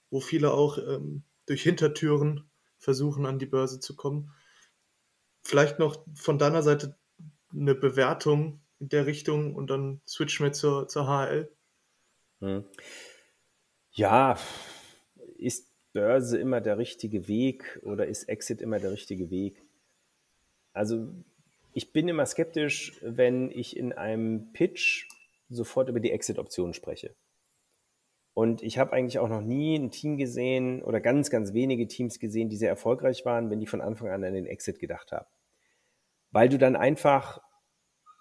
wo viele auch ähm, durch Hintertüren versuchen, an die Börse zu kommen. Vielleicht noch von deiner Seite eine Bewertung in der Richtung und dann switchen wir zur, zur HL. Hm. Ja, ist Börse immer der richtige Weg oder ist Exit immer der richtige Weg? Also ich bin immer skeptisch, wenn ich in einem Pitch sofort über die Exit-Option spreche. Und ich habe eigentlich auch noch nie ein Team gesehen oder ganz, ganz wenige Teams gesehen, die sehr erfolgreich waren, wenn die von Anfang an an den Exit gedacht haben. Weil du dann einfach,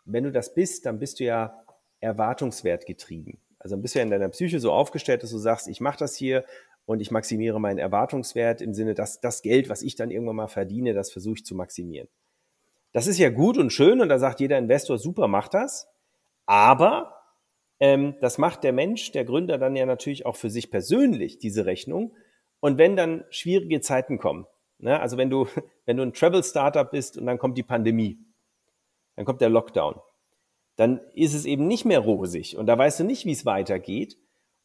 wenn du das bist, dann bist du ja erwartungswert getrieben. Also dann bist du ja in deiner Psyche so aufgestellt, dass du sagst, ich mache das hier und ich maximiere meinen Erwartungswert im Sinne, dass das Geld, was ich dann irgendwann mal verdiene, das versuche ich zu maximieren. Das ist ja gut und schön und da sagt jeder Investor, super, mach das. Aber ähm, das macht der Mensch, der Gründer dann ja natürlich auch für sich persönlich, diese Rechnung. Und wenn dann schwierige Zeiten kommen, ne, also wenn du, wenn du ein Travel-Startup bist und dann kommt die Pandemie, dann kommt der Lockdown, dann ist es eben nicht mehr rosig und da weißt du nicht, wie es weitergeht.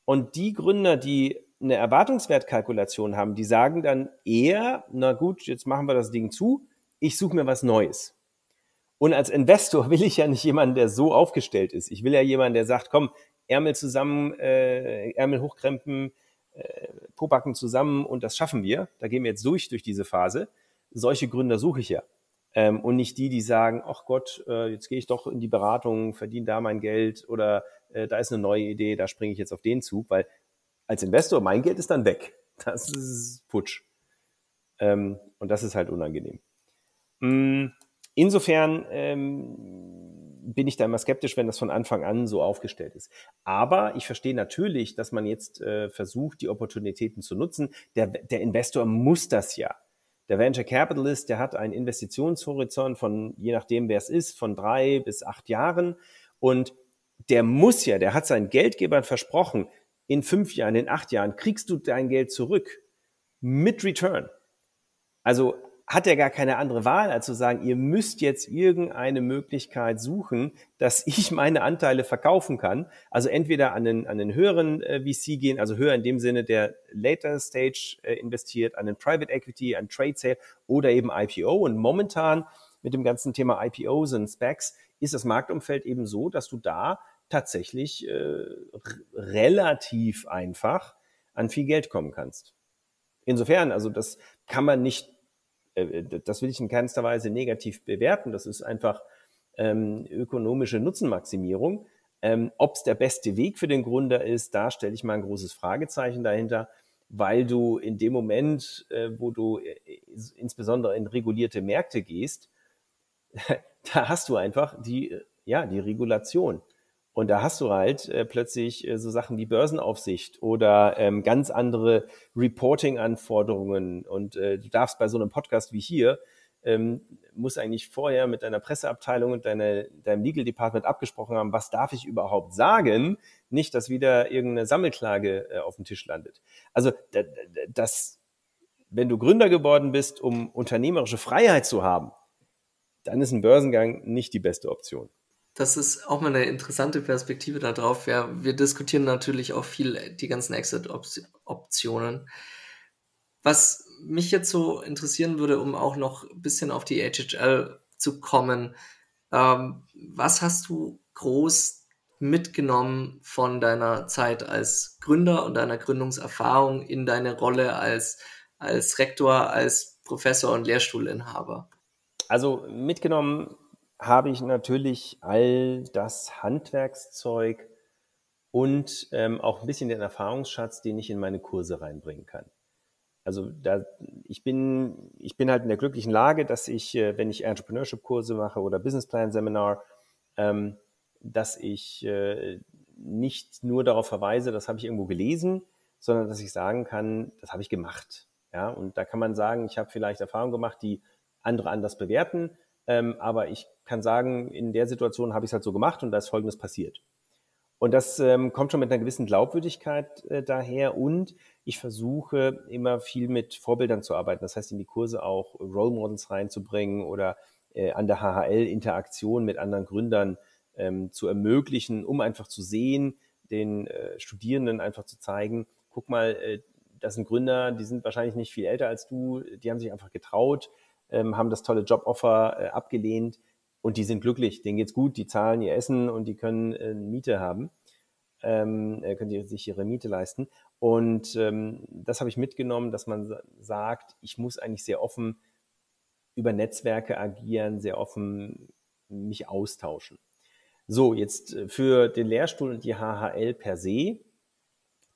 Und die Gründer, die eine Erwartungswertkalkulation haben, die sagen dann eher, na gut, jetzt machen wir das Ding zu, ich suche mir was Neues. Und als Investor will ich ja nicht jemanden, der so aufgestellt ist. Ich will ja jemanden, der sagt, komm, Ärmel zusammen, äh, Ärmel hochkrempen, äh, Pobacken zusammen und das schaffen wir. Da gehen wir jetzt durch, durch diese Phase. Solche Gründer suche ich ja. Ähm, und nicht die, die sagen, ach Gott, äh, jetzt gehe ich doch in die Beratung, verdiene da mein Geld oder äh, da ist eine neue Idee, da springe ich jetzt auf den Zug, weil als Investor, mein Geld ist dann weg. Das ist futsch. Ähm, und das ist halt unangenehm. Mm, insofern ähm, bin ich da immer skeptisch, wenn das von Anfang an so aufgestellt ist. Aber ich verstehe natürlich, dass man jetzt äh, versucht, die Opportunitäten zu nutzen. Der, der Investor muss das ja. Der Venture Capitalist, der hat einen Investitionshorizont von, je nachdem wer es ist, von drei bis acht Jahren. Und der muss ja, der hat seinen Geldgebern versprochen, in fünf Jahren, in acht Jahren kriegst du dein Geld zurück mit Return. Also hat er gar keine andere Wahl, als zu sagen, ihr müsst jetzt irgendeine Möglichkeit suchen, dass ich meine Anteile verkaufen kann. Also entweder an den, an den höheren äh, VC gehen, also höher in dem Sinne, der later stage äh, investiert, an den Private Equity, an Trade Sale oder eben IPO. Und momentan mit dem ganzen Thema IPOs und Specs ist das Marktumfeld eben so, dass du da tatsächlich äh, relativ einfach an viel Geld kommen kannst. Insofern, also das kann man nicht das will ich in keinster Weise negativ bewerten. Das ist einfach ähm, ökonomische Nutzenmaximierung. Ähm, Ob es der beste Weg für den Gründer ist, da stelle ich mal ein großes Fragezeichen dahinter, weil du in dem Moment, äh, wo du äh, insbesondere in regulierte Märkte gehst, da hast du einfach die, ja, die Regulation. Und da hast du halt äh, plötzlich äh, so Sachen wie Börsenaufsicht oder ähm, ganz andere Reporting-Anforderungen. Und äh, du darfst bei so einem Podcast wie hier ähm, muss eigentlich vorher mit deiner Presseabteilung und deine, deinem Legal Department abgesprochen haben, was darf ich überhaupt sagen, nicht, dass wieder irgendeine Sammelklage äh, auf dem Tisch landet. Also das, wenn du Gründer geworden bist, um unternehmerische Freiheit zu haben, dann ist ein Börsengang nicht die beste Option. Das ist auch mal eine interessante Perspektive darauf. Ja, wir diskutieren natürlich auch viel die ganzen Exit-Optionen. Was mich jetzt so interessieren würde, um auch noch ein bisschen auf die HHL zu kommen, ähm, was hast du groß mitgenommen von deiner Zeit als Gründer und deiner Gründungserfahrung in deine Rolle als, als Rektor, als Professor und Lehrstuhlinhaber? Also mitgenommen habe ich natürlich all das Handwerkszeug und ähm, auch ein bisschen den Erfahrungsschatz, den ich in meine Kurse reinbringen kann. Also da, ich bin, ich bin halt in der glücklichen Lage, dass ich, äh, wenn ich Entrepreneurship-Kurse mache oder Business Plan Seminar, ähm, dass ich äh, nicht nur darauf verweise, das habe ich irgendwo gelesen, sondern dass ich sagen kann, das habe ich gemacht. Ja, und da kann man sagen, ich habe vielleicht Erfahrungen gemacht, die andere anders bewerten, ähm, aber ich kann sagen, in der Situation habe ich es halt so gemacht und da ist Folgendes passiert. Und das ähm, kommt schon mit einer gewissen Glaubwürdigkeit äh, daher und ich versuche immer viel mit Vorbildern zu arbeiten. Das heißt, in die Kurse auch Role Models reinzubringen oder äh, an der HHL Interaktion mit anderen Gründern ähm, zu ermöglichen, um einfach zu sehen, den äh, Studierenden einfach zu zeigen, guck mal, äh, das sind Gründer, die sind wahrscheinlich nicht viel älter als du, die haben sich einfach getraut, ähm, haben das tolle Joboffer äh, abgelehnt und die sind glücklich, denen geht's gut, die zahlen ihr Essen und die können äh, Miete haben, ähm, äh, können die sich ihre Miete leisten. Und ähm, das habe ich mitgenommen, dass man sagt, ich muss eigentlich sehr offen über Netzwerke agieren, sehr offen mich austauschen. So, jetzt äh, für den Lehrstuhl und die HHL per se,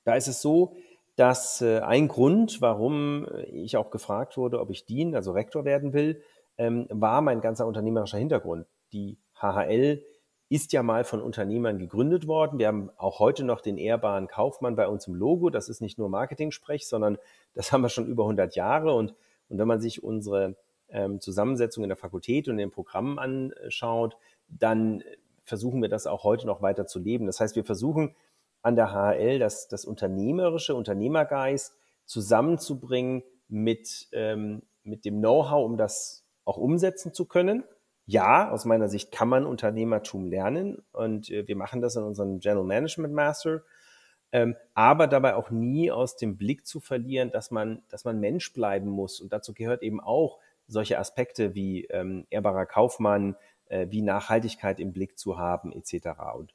da ist es so, dass äh, ein Grund, warum ich auch gefragt wurde, ob ich Dean, also Rektor werden will, ähm, war mein ganzer unternehmerischer Hintergrund. Die HHL ist ja mal von Unternehmern gegründet worden. Wir haben auch heute noch den ehrbaren Kaufmann bei uns im Logo. Das ist nicht nur Marketing-Sprech, sondern das haben wir schon über 100 Jahre. Und, und wenn man sich unsere ähm, Zusammensetzung in der Fakultät und in den Programmen anschaut, dann versuchen wir das auch heute noch weiter zu leben. Das heißt, wir versuchen an der HL das, das unternehmerische Unternehmergeist zusammenzubringen mit, ähm, mit dem Know-how, um das auch umsetzen zu können. Ja, aus meiner Sicht kann man Unternehmertum lernen und äh, wir machen das in unserem General Management Master, ähm, aber dabei auch nie aus dem Blick zu verlieren, dass man, dass man Mensch bleiben muss. Und dazu gehört eben auch solche Aspekte wie ähm, ehrbarer Kaufmann, äh, wie Nachhaltigkeit im Blick zu haben, etc. Und,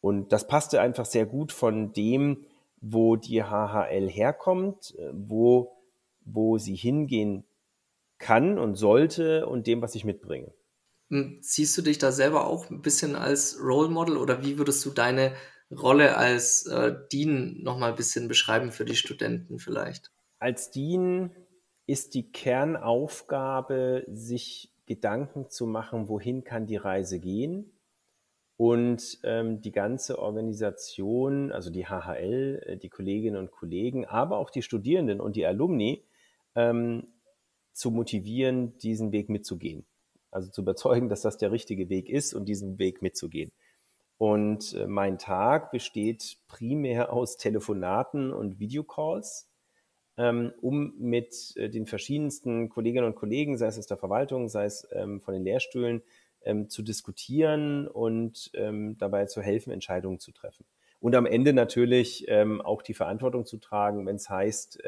und das passte einfach sehr gut von dem, wo die HHL herkommt, äh, wo, wo sie hingehen kann und sollte und dem, was ich mitbringe. Hm, siehst du dich da selber auch ein bisschen als Role Model oder wie würdest du deine Rolle als äh, Dean nochmal ein bisschen beschreiben für die Studenten vielleicht? Als Dean ist die Kernaufgabe, sich Gedanken zu machen, wohin kann die Reise gehen und ähm, die ganze Organisation, also die HHL, äh, die Kolleginnen und Kollegen, aber auch die Studierenden und die Alumni ähm, zu motivieren, diesen Weg mitzugehen. Also zu überzeugen, dass das der richtige Weg ist und diesen Weg mitzugehen. Und äh, mein Tag besteht primär aus Telefonaten und Videocalls ähm, um mit äh, den verschiedensten Kolleginnen und Kollegen, sei es aus der Verwaltung, sei es ähm, von den Lehrstühlen, ähm, zu diskutieren und dabei zu helfen, Entscheidungen zu treffen. Und am Ende natürlich auch die Verantwortung zu tragen, wenn es heißt,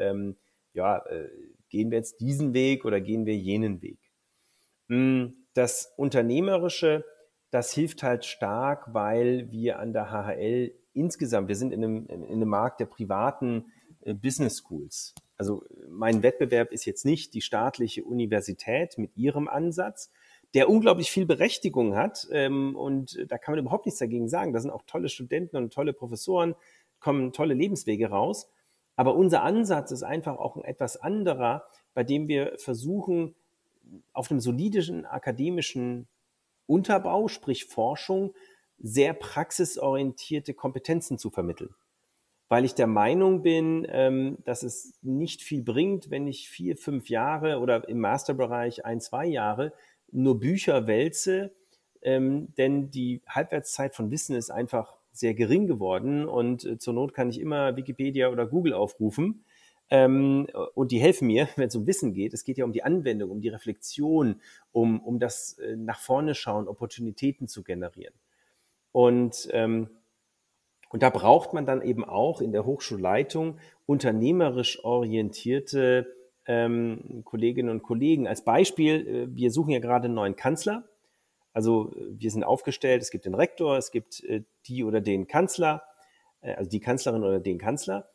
ja, äh, gehen wir jetzt diesen Weg oder gehen wir jenen Weg. Hm, das Unternehmerische, das hilft halt stark, weil wir an der HHL insgesamt, wir sind in einem, in einem Markt der privaten äh, Business Schools. Also mein Wettbewerb ist jetzt nicht die staatliche Universität mit ihrem Ansatz, der unglaublich viel Berechtigung hat ähm, und da kann man überhaupt nichts dagegen sagen. Da sind auch tolle Studenten und tolle Professoren, kommen tolle Lebenswege raus. Aber unser Ansatz ist einfach auch ein etwas anderer, bei dem wir versuchen, auf einem solidischen akademischen Unterbau, sprich Forschung, sehr praxisorientierte Kompetenzen zu vermitteln. weil ich der Meinung bin, ähm, dass es nicht viel bringt, wenn ich vier, fünf Jahre oder im Masterbereich ein, zwei Jahre nur Bücher wälze, ähm, denn die Halbwertszeit von Wissen ist einfach sehr gering geworden und äh, zur Not kann ich immer Wikipedia oder Google aufrufen. Ähm, und die helfen mir, wenn es um Wissen geht. Es geht ja um die Anwendung, um die Reflexion, um, um das äh, nach vorne schauen, Opportunitäten zu generieren. Und, ähm, und da braucht man dann eben auch in der Hochschulleitung unternehmerisch orientierte ähm, Kolleginnen und Kollegen. Als Beispiel, äh, wir suchen ja gerade einen neuen Kanzler. Also wir sind aufgestellt, es gibt den Rektor, es gibt äh, die oder den Kanzler, äh, also die Kanzlerin oder den Kanzler.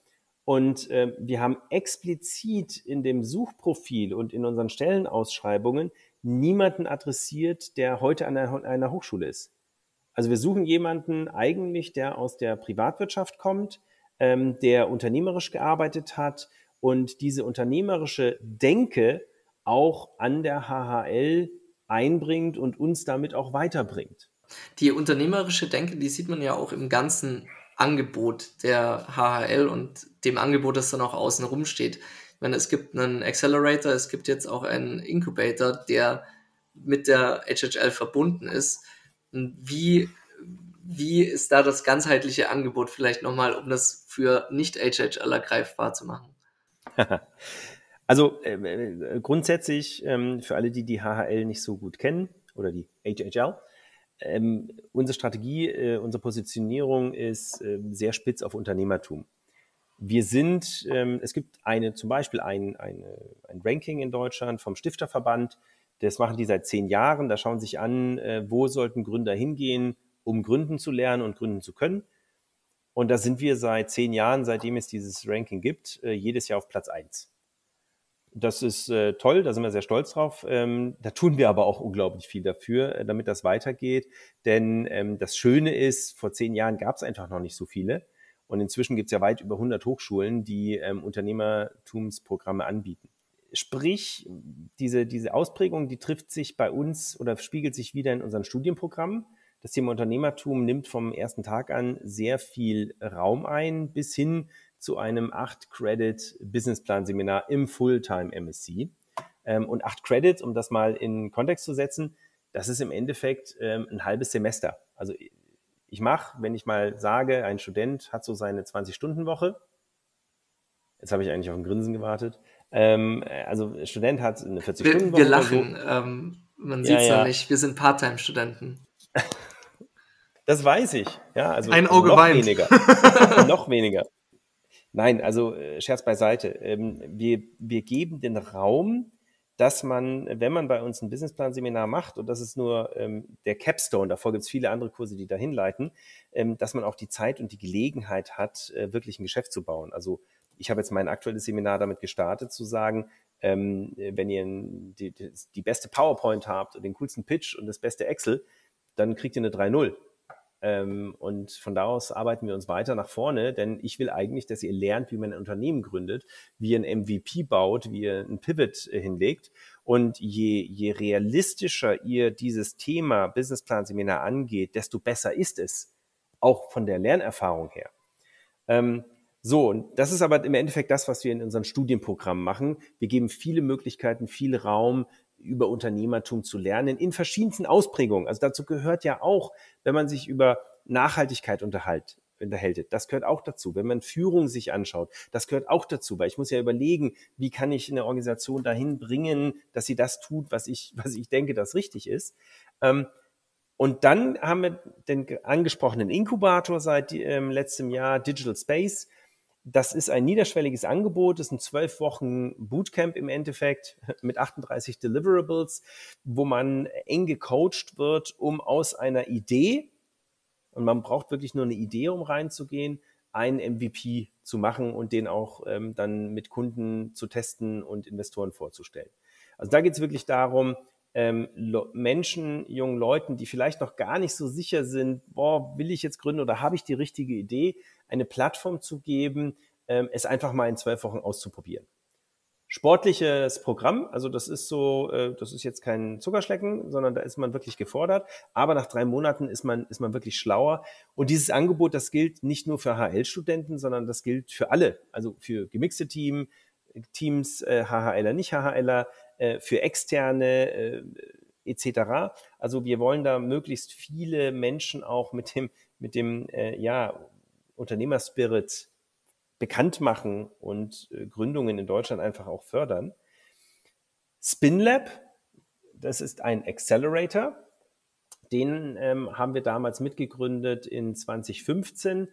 Und äh, wir haben explizit in dem Suchprofil und in unseren Stellenausschreibungen niemanden adressiert, der heute an einer, einer Hochschule ist. Also wir suchen jemanden eigentlich, der aus der Privatwirtschaft kommt, ähm, der unternehmerisch gearbeitet hat und diese unternehmerische Denke auch an der HHL einbringt und uns damit auch weiterbringt. Die unternehmerische Denke, die sieht man ja auch im ganzen Angebot der HHL und dem Angebot, das dann auch außen rum steht. Ich meine, es gibt einen Accelerator, es gibt jetzt auch einen Incubator, der mit der HHL verbunden ist. Wie, wie ist da das ganzheitliche Angebot vielleicht nochmal, um das für Nicht-HHLer greifbar zu machen? Also äh, äh, grundsätzlich ähm, für alle, die die HHL nicht so gut kennen oder die HHL, ähm, unsere Strategie, äh, unsere Positionierung ist äh, sehr spitz auf Unternehmertum. Wir sind, ähm, es gibt eine, zum Beispiel ein, eine, ein Ranking in Deutschland vom Stifterverband. Das machen die seit zehn Jahren. Da schauen sich an, äh, wo sollten Gründer hingehen, um gründen zu lernen und gründen zu können. Und da sind wir seit zehn Jahren, seitdem es dieses Ranking gibt, äh, jedes Jahr auf Platz eins. Das ist äh, toll, da sind wir sehr stolz drauf. Ähm, da tun wir aber auch unglaublich viel dafür, äh, damit das weitergeht. Denn ähm, das Schöne ist, vor zehn Jahren gab es einfach noch nicht so viele. Und inzwischen gibt es ja weit über 100 Hochschulen, die ähm, Unternehmertumsprogramme anbieten. Sprich, diese, diese Ausprägung, die trifft sich bei uns oder spiegelt sich wieder in unseren Studienprogrammen. Das Thema Unternehmertum nimmt vom ersten Tag an sehr viel Raum ein, bis hin zu einem 8-Credit-Businessplan-Seminar im Fulltime-MSc. Ähm, und 8 Credits, um das mal in Kontext zu setzen, das ist im Endeffekt ähm, ein halbes Semester. Also ich mache, wenn ich mal sage, ein Student hat so seine 20-Stunden-Woche, jetzt habe ich eigentlich auf ein Grinsen gewartet, ähm, also ein Student hat eine 40-Stunden-Woche. Wir, wir lachen, so. ähm, man sieht es ja, ja, nicht, wir sind Part-Time-Studenten. Das weiß ich, ja, also ein Auge noch weint. weniger, noch weniger. Nein, also äh, Scherz beiseite. Ähm, wir, wir geben den Raum, dass man, wenn man bei uns ein Businessplan-Seminar macht, und das ist nur ähm, der Capstone, davor gibt es viele andere Kurse, die dahin leiten, ähm, dass man auch die Zeit und die Gelegenheit hat, äh, wirklich ein Geschäft zu bauen. Also ich habe jetzt mein aktuelles Seminar damit gestartet, zu sagen, wenn ihr die, die, beste PowerPoint habt und den coolsten Pitch und das beste Excel, dann kriegt ihr eine 3.0. Ähm, und von da aus arbeiten wir uns weiter nach vorne, denn ich will eigentlich, dass ihr lernt, wie man ein Unternehmen gründet, wie ihr ein MVP baut, wie ihr ein Pivot äh, hinlegt. Und je, je realistischer ihr dieses Thema Businessplan-Seminar angeht, desto besser ist es, auch von der Lernerfahrung her. Ähm, so, und das ist aber im Endeffekt das, was wir in unseren Studienprogrammen machen. Wir geben viele Möglichkeiten, viel Raum, über Unternehmertum zu lernen in verschiedensten Ausprägungen. Also dazu gehört ja auch, wenn man sich über Nachhaltigkeit unterhält, unterhält. Das gehört auch dazu. Wenn man Führung sich anschaut, das gehört auch dazu, weil ich muss ja überlegen, wie kann ich eine Organisation dahin bringen, dass sie das tut, was ich, was ich denke, das richtig ist. Ähm, und dann haben wir den angesprochenen Inkubator seit ähm, letztem Jahr, Digital Space. Das ist ein niederschwelliges Angebot, das ist ein zwölf Wochen Bootcamp im Endeffekt mit 38 Deliverables, wo man eng gecoacht wird, um aus einer Idee, und man braucht wirklich nur eine Idee, um reinzugehen, einen MVP zu machen und den auch ähm, dann mit Kunden zu testen und Investoren vorzustellen. Also da geht es wirklich darum, ähm, Menschen, jungen Leuten, die vielleicht noch gar nicht so sicher sind, boah, will ich jetzt gründen oder habe ich die richtige Idee, eine Plattform zu geben, ähm, es einfach mal in zwölf Wochen auszuprobieren. sportliches Programm. Also das ist so, äh, das ist jetzt kein Zuckerschlecken, sondern da ist man wirklich gefordert. Aber nach drei Monaten ist man, ist man wirklich schlauer. Und dieses Angebot, das gilt nicht nur für HL-Studenten, sondern das gilt für alle. Also für gemixte Team, Teams, äh, HHLer, nicht HHLer, äh, für externe äh, etc. Also wir wollen da möglichst viele Menschen auch mit dem, mit dem äh, ja, Unternehmerspirit bekannt machen und äh, Gründungen in Deutschland einfach auch fördern. SpinLab, das ist ein Accelerator. Den ähm, haben wir damals mitgegründet in 2015.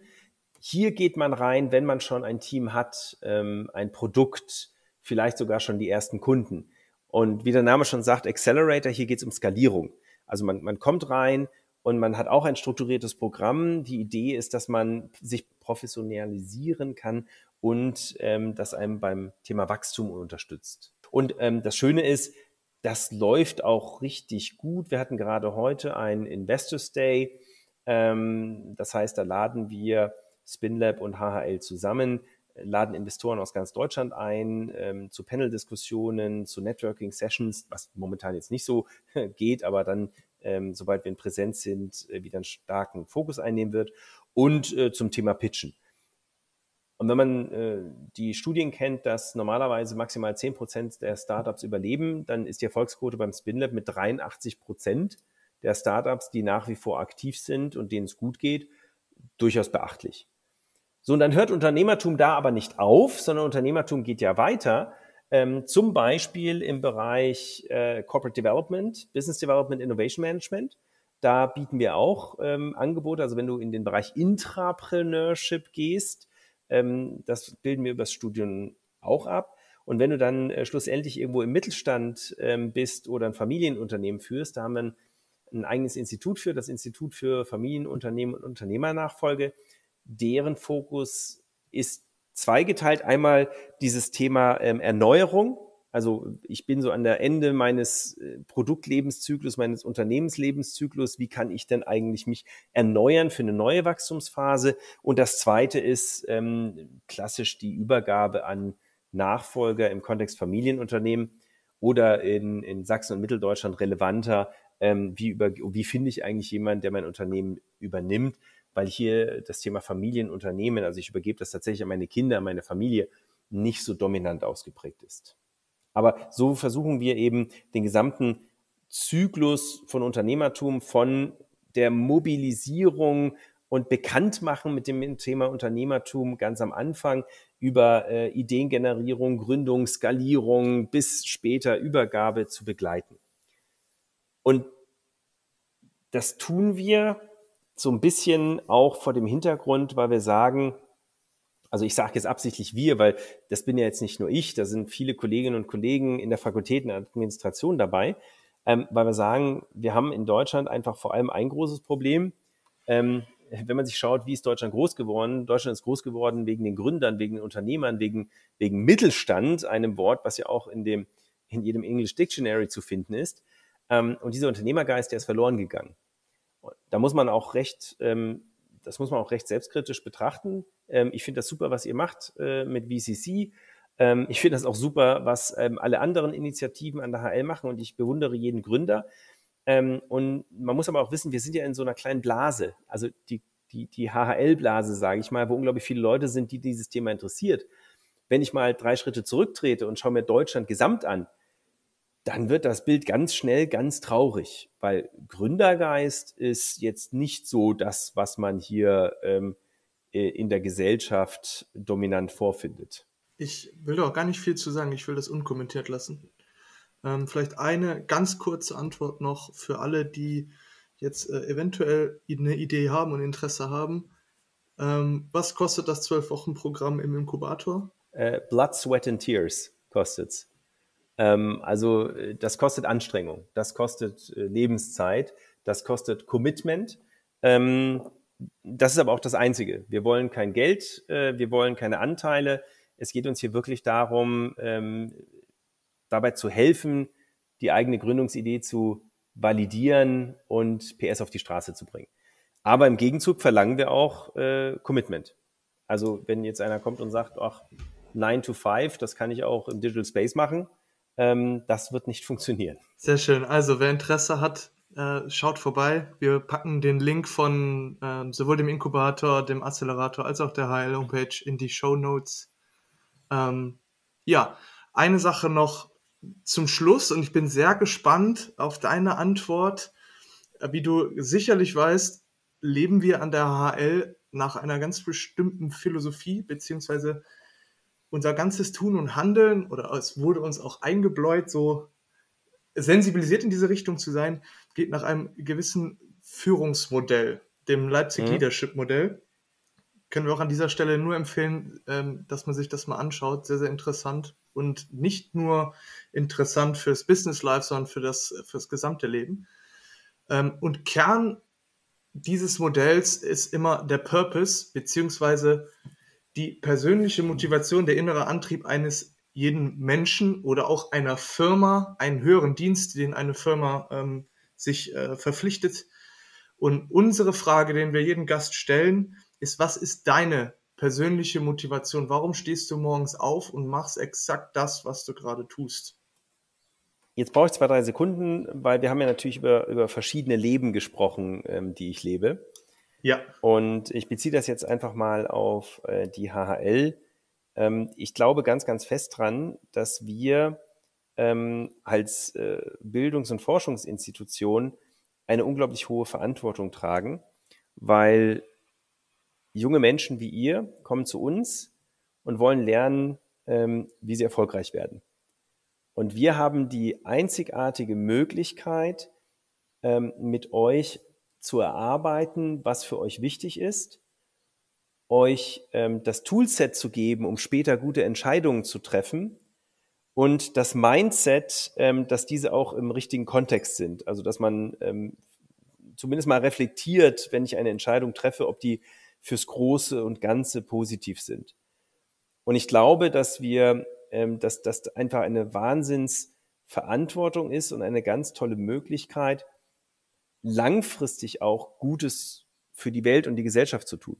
Hier geht man rein, wenn man schon ein Team hat, ähm, ein Produkt, vielleicht sogar schon die ersten Kunden. Und wie der Name schon sagt, Accelerator, hier geht es um Skalierung. Also man, man kommt rein, und man hat auch ein strukturiertes Programm. Die Idee ist, dass man sich professionalisieren kann und ähm, das einem beim Thema Wachstum unterstützt. Und ähm, das Schöne ist, das läuft auch richtig gut. Wir hatten gerade heute ein Investors Day. Ähm, das heißt, da laden wir SpinLab und HHL zusammen, laden Investoren aus ganz Deutschland ein ähm, zu Panel-Diskussionen, zu Networking-Sessions, was momentan jetzt nicht so geht, aber dann ähm, sobald wir in Präsenz sind, äh, wieder einen starken Fokus einnehmen wird. Und äh, zum Thema Pitchen. Und wenn man äh, die Studien kennt, dass normalerweise maximal 10 Prozent der Startups überleben, dann ist die Erfolgsquote beim SpinLab mit 83 Prozent der Startups, die nach wie vor aktiv sind und denen es gut geht, durchaus beachtlich. So, und dann hört Unternehmertum da aber nicht auf, sondern Unternehmertum geht ja weiter ähm, zum Beispiel im Bereich äh, Corporate Development, Business Development, Innovation Management. Da bieten wir auch ähm, Angebote. Also wenn du in den Bereich Intrapreneurship gehst, ähm, das bilden wir übers Studium auch ab. Und wenn du dann äh, schlussendlich irgendwo im Mittelstand ähm, bist oder ein Familienunternehmen führst, da haben wir ein, ein eigenes Institut für, das Institut für Familienunternehmen und Unternehmernachfolge. Deren Fokus ist zweigeteilt. Einmal dieses Thema ähm, Erneuerung. Also ich bin so an der Ende meines äh, Produktlebenszyklus, meines Unternehmenslebenszyklus. Wie kann ich denn eigentlich mich erneuern für eine neue Wachstumsphase? Und das Zweite ist ähm, klassisch die Übergabe an Nachfolger im Kontext Familienunternehmen oder in, in Sachsen und Mitteldeutschland relevanter. Ähm, wie, über, wie finde ich eigentlich jemanden, der mein Unternehmen übernimmt? Weil hier das Thema Familienunternehmen, also ich übergebe das tatsächlich an meine Kinder, an meine Familie, nicht so dominant ausgeprägt ist. Aber so versuchen wir eben den gesamten Zyklus von Unternehmertum, von der Mobilisierung und Bekanntmachen mit dem Thema Unternehmertum ganz am Anfang über äh, Ideengenerierung, Gründung, Skalierung bis später Übergabe zu begleiten. Und das tun wir so ein bisschen auch vor dem Hintergrund, weil wir sagen, also ich sage jetzt absichtlich wir, weil das bin ja jetzt nicht nur ich, da sind viele Kolleginnen und Kollegen in der Fakultät und Administration dabei, ähm, weil wir sagen, wir haben in Deutschland einfach vor allem ein großes Problem. Ähm, wenn man sich schaut, wie ist Deutschland groß geworden? Deutschland ist groß geworden wegen den Gründern, wegen den Unternehmern, wegen, wegen Mittelstand, einem Wort, was ja auch in dem, in jedem English Dictionary zu finden ist. Ähm, und dieser Unternehmergeist, der ist verloren gegangen da muss man auch recht, ähm, das muss man auch recht selbstkritisch betrachten. Ähm, ich finde das super, was ihr macht äh, mit VCC. Ähm, ich finde das auch super, was ähm, alle anderen Initiativen an der HL machen und ich bewundere jeden Gründer. Ähm, und man muss aber auch wissen, wir sind ja in so einer kleinen Blase, also die, die, die HHL-Blase, sage ich mal, wo unglaublich viele Leute sind, die dieses Thema interessiert. Wenn ich mal drei Schritte zurücktrete und schaue mir Deutschland gesamt an, dann wird das Bild ganz schnell ganz traurig, weil Gründergeist ist jetzt nicht so das, was man hier ähm, äh, in der Gesellschaft dominant vorfindet. Ich will doch gar nicht viel zu sagen, ich will das unkommentiert lassen. Ähm, vielleicht eine ganz kurze Antwort noch für alle, die jetzt äh, eventuell eine Idee haben und Interesse haben. Ähm, was kostet das 12-Wochen-Programm im Inkubator? Äh, Blood, Sweat and Tears kostet es. Ähm, also äh, das kostet Anstrengung, das kostet äh, Lebenszeit, das kostet Commitment. Ähm, das ist aber auch das Einzige. Wir wollen kein Geld, äh, wir wollen keine Anteile. Es geht uns hier wirklich darum, ähm, dabei zu helfen, die eigene Gründungsidee zu validieren und PS auf die Straße zu bringen. Aber im Gegenzug verlangen wir auch äh, Commitment. Also wenn jetzt einer kommt und sagt, ach, 9 to 5, das kann ich auch im Digital Space machen. Ähm, das wird nicht funktionieren. Sehr schön. Also wer Interesse hat, äh, schaut vorbei. Wir packen den Link von äh, sowohl dem Inkubator, dem Accelerator als auch der HL-Homepage in die Show Notes. Ähm, ja, eine Sache noch zum Schluss und ich bin sehr gespannt auf deine Antwort. Äh, wie du sicherlich weißt, leben wir an der HL nach einer ganz bestimmten Philosophie, beziehungsweise unser ganzes Tun und Handeln, oder es wurde uns auch eingebläut, so sensibilisiert in diese Richtung zu sein, geht nach einem gewissen Führungsmodell, dem Leipzig mhm. Leadership Modell. Können wir auch an dieser Stelle nur empfehlen, ähm, dass man sich das mal anschaut. Sehr, sehr interessant und nicht nur interessant fürs Business Life, sondern für das, fürs gesamte Leben. Ähm, und Kern dieses Modells ist immer der Purpose, beziehungsweise die persönliche Motivation, der innere Antrieb eines jeden Menschen oder auch einer Firma, einen höheren Dienst, den eine Firma ähm, sich äh, verpflichtet. Und unsere Frage, den wir jedem Gast stellen, ist, was ist deine persönliche Motivation? Warum stehst du morgens auf und machst exakt das, was du gerade tust? Jetzt brauche ich zwei, drei Sekunden, weil wir haben ja natürlich über, über verschiedene Leben gesprochen, ähm, die ich lebe. Ja. Und ich beziehe das jetzt einfach mal auf äh, die HHL. Ähm, ich glaube ganz, ganz fest dran, dass wir ähm, als äh, Bildungs- und Forschungsinstitution eine unglaublich hohe Verantwortung tragen, weil junge Menschen wie ihr kommen zu uns und wollen lernen, ähm, wie sie erfolgreich werden. Und wir haben die einzigartige Möglichkeit, ähm, mit euch zu erarbeiten, was für euch wichtig ist, euch ähm, das Toolset zu geben, um später gute Entscheidungen zu treffen und das Mindset, ähm, dass diese auch im richtigen Kontext sind. Also dass man ähm, zumindest mal reflektiert, wenn ich eine Entscheidung treffe, ob die fürs Große und Ganze positiv sind. Und ich glaube, dass wir ähm, dass das einfach eine Wahnsinnsverantwortung ist und eine ganz tolle Möglichkeit, langfristig auch Gutes für die Welt und die Gesellschaft zu tun.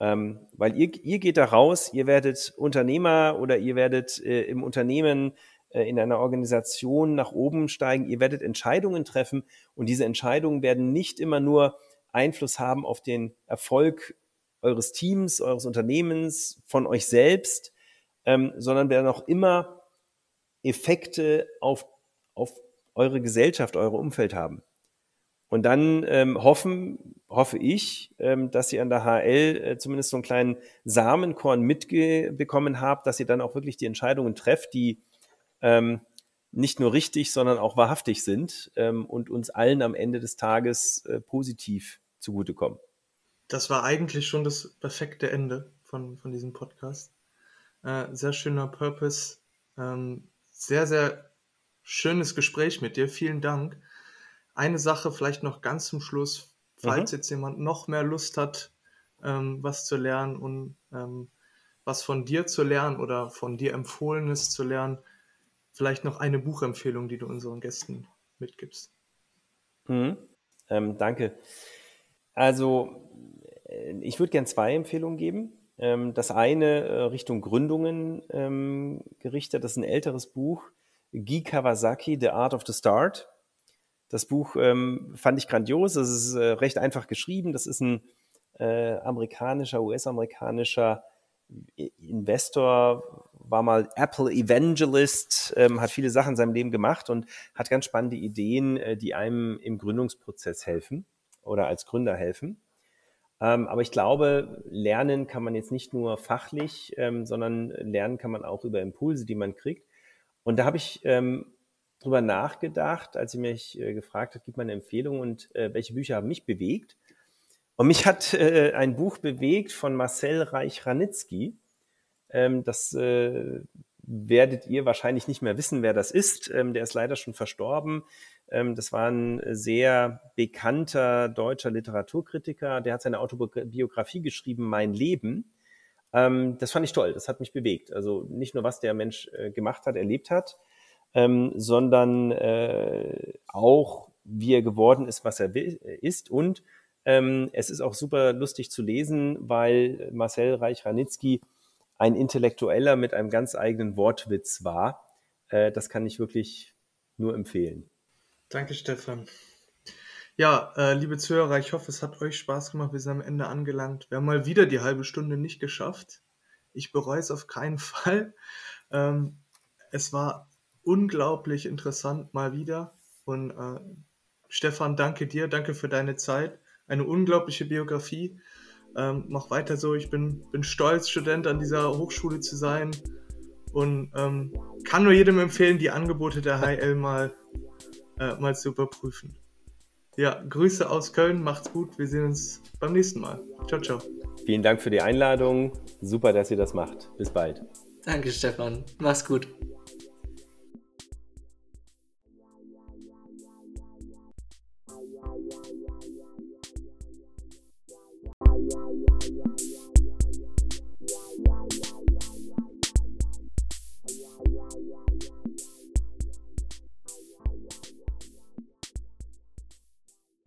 Ähm, weil ihr, ihr geht da raus, ihr werdet Unternehmer oder ihr werdet äh, im Unternehmen äh, in einer Organisation nach oben steigen, ihr werdet Entscheidungen treffen und diese Entscheidungen werden nicht immer nur Einfluss haben auf den Erfolg eures Teams, eures Unternehmens, von euch selbst, ähm, sondern werden auch immer Effekte auf, auf eure Gesellschaft, eure Umfeld haben. Und dann ähm, hoffen, hoffe ich, ähm, dass ihr an der HL äh, zumindest so einen kleinen Samenkorn mitbekommen habt, dass ihr dann auch wirklich die Entscheidungen trefft, die ähm, nicht nur richtig, sondern auch wahrhaftig sind ähm, und uns allen am Ende des Tages äh, positiv zugutekommen. Das war eigentlich schon das perfekte Ende von, von diesem Podcast. Äh, sehr schöner Purpose. Ähm, sehr, sehr schönes Gespräch mit dir. Vielen Dank. Eine Sache vielleicht noch ganz zum Schluss, falls mhm. jetzt jemand noch mehr Lust hat, ähm, was zu lernen und ähm, was von dir zu lernen oder von dir empfohlenes zu lernen, vielleicht noch eine Buchempfehlung, die du unseren Gästen mitgibst. Mhm. Ähm, danke. Also, äh, ich würde gerne zwei Empfehlungen geben. Ähm, das eine äh, Richtung Gründungen ähm, gerichtet, das ist ein älteres Buch, Guy Kawasaki, The Art of the Start. Das Buch ähm, fand ich grandios, es ist äh, recht einfach geschrieben, das ist ein äh, amerikanischer, US-amerikanischer Investor, war mal Apple Evangelist, ähm, hat viele Sachen in seinem Leben gemacht und hat ganz spannende Ideen, äh, die einem im Gründungsprozess helfen oder als Gründer helfen. Ähm, aber ich glaube, lernen kann man jetzt nicht nur fachlich, ähm, sondern lernen kann man auch über Impulse, die man kriegt. Und da habe ich ähm, drüber nachgedacht, als sie mich äh, gefragt hat, gib mal eine Empfehlung und äh, welche Bücher haben mich bewegt. Und mich hat äh, ein Buch bewegt von Marcel Reich-Ranitzky. Ähm, das äh, werdet ihr wahrscheinlich nicht mehr wissen, wer das ist. Ähm, der ist leider schon verstorben. Ähm, das war ein sehr bekannter deutscher Literaturkritiker. Der hat seine Autobiografie geschrieben, Mein Leben. Ähm, das fand ich toll. Das hat mich bewegt. Also nicht nur, was der Mensch äh, gemacht hat, erlebt hat, ähm, sondern äh, auch, wie er geworden ist, was er ist. Und es ist auch super lustig zu lesen, weil Marcel Reich-Ranitzky ein Intellektueller mit einem ganz eigenen Wortwitz war. Äh, das kann ich wirklich nur empfehlen. Danke, Stefan. Ja, äh, liebe Zuhörer, ich hoffe, es hat euch Spaß gemacht. Wir sind am Ende angelangt. Wir haben mal wieder die halbe Stunde nicht geschafft. Ich bereue es auf keinen Fall. Ähm, es war unglaublich interessant mal wieder. Und äh, Stefan, danke dir, danke für deine Zeit. Eine unglaubliche Biografie. Ähm, mach weiter so. Ich bin, bin stolz, Student an dieser Hochschule zu sein und ähm, kann nur jedem empfehlen, die Angebote der HL mal, äh, mal zu überprüfen. Ja, Grüße aus Köln, macht's gut, wir sehen uns beim nächsten Mal. Ciao, ciao. Vielen Dank für die Einladung. Super, dass ihr das macht. Bis bald. Danke, Stefan. Mach's gut.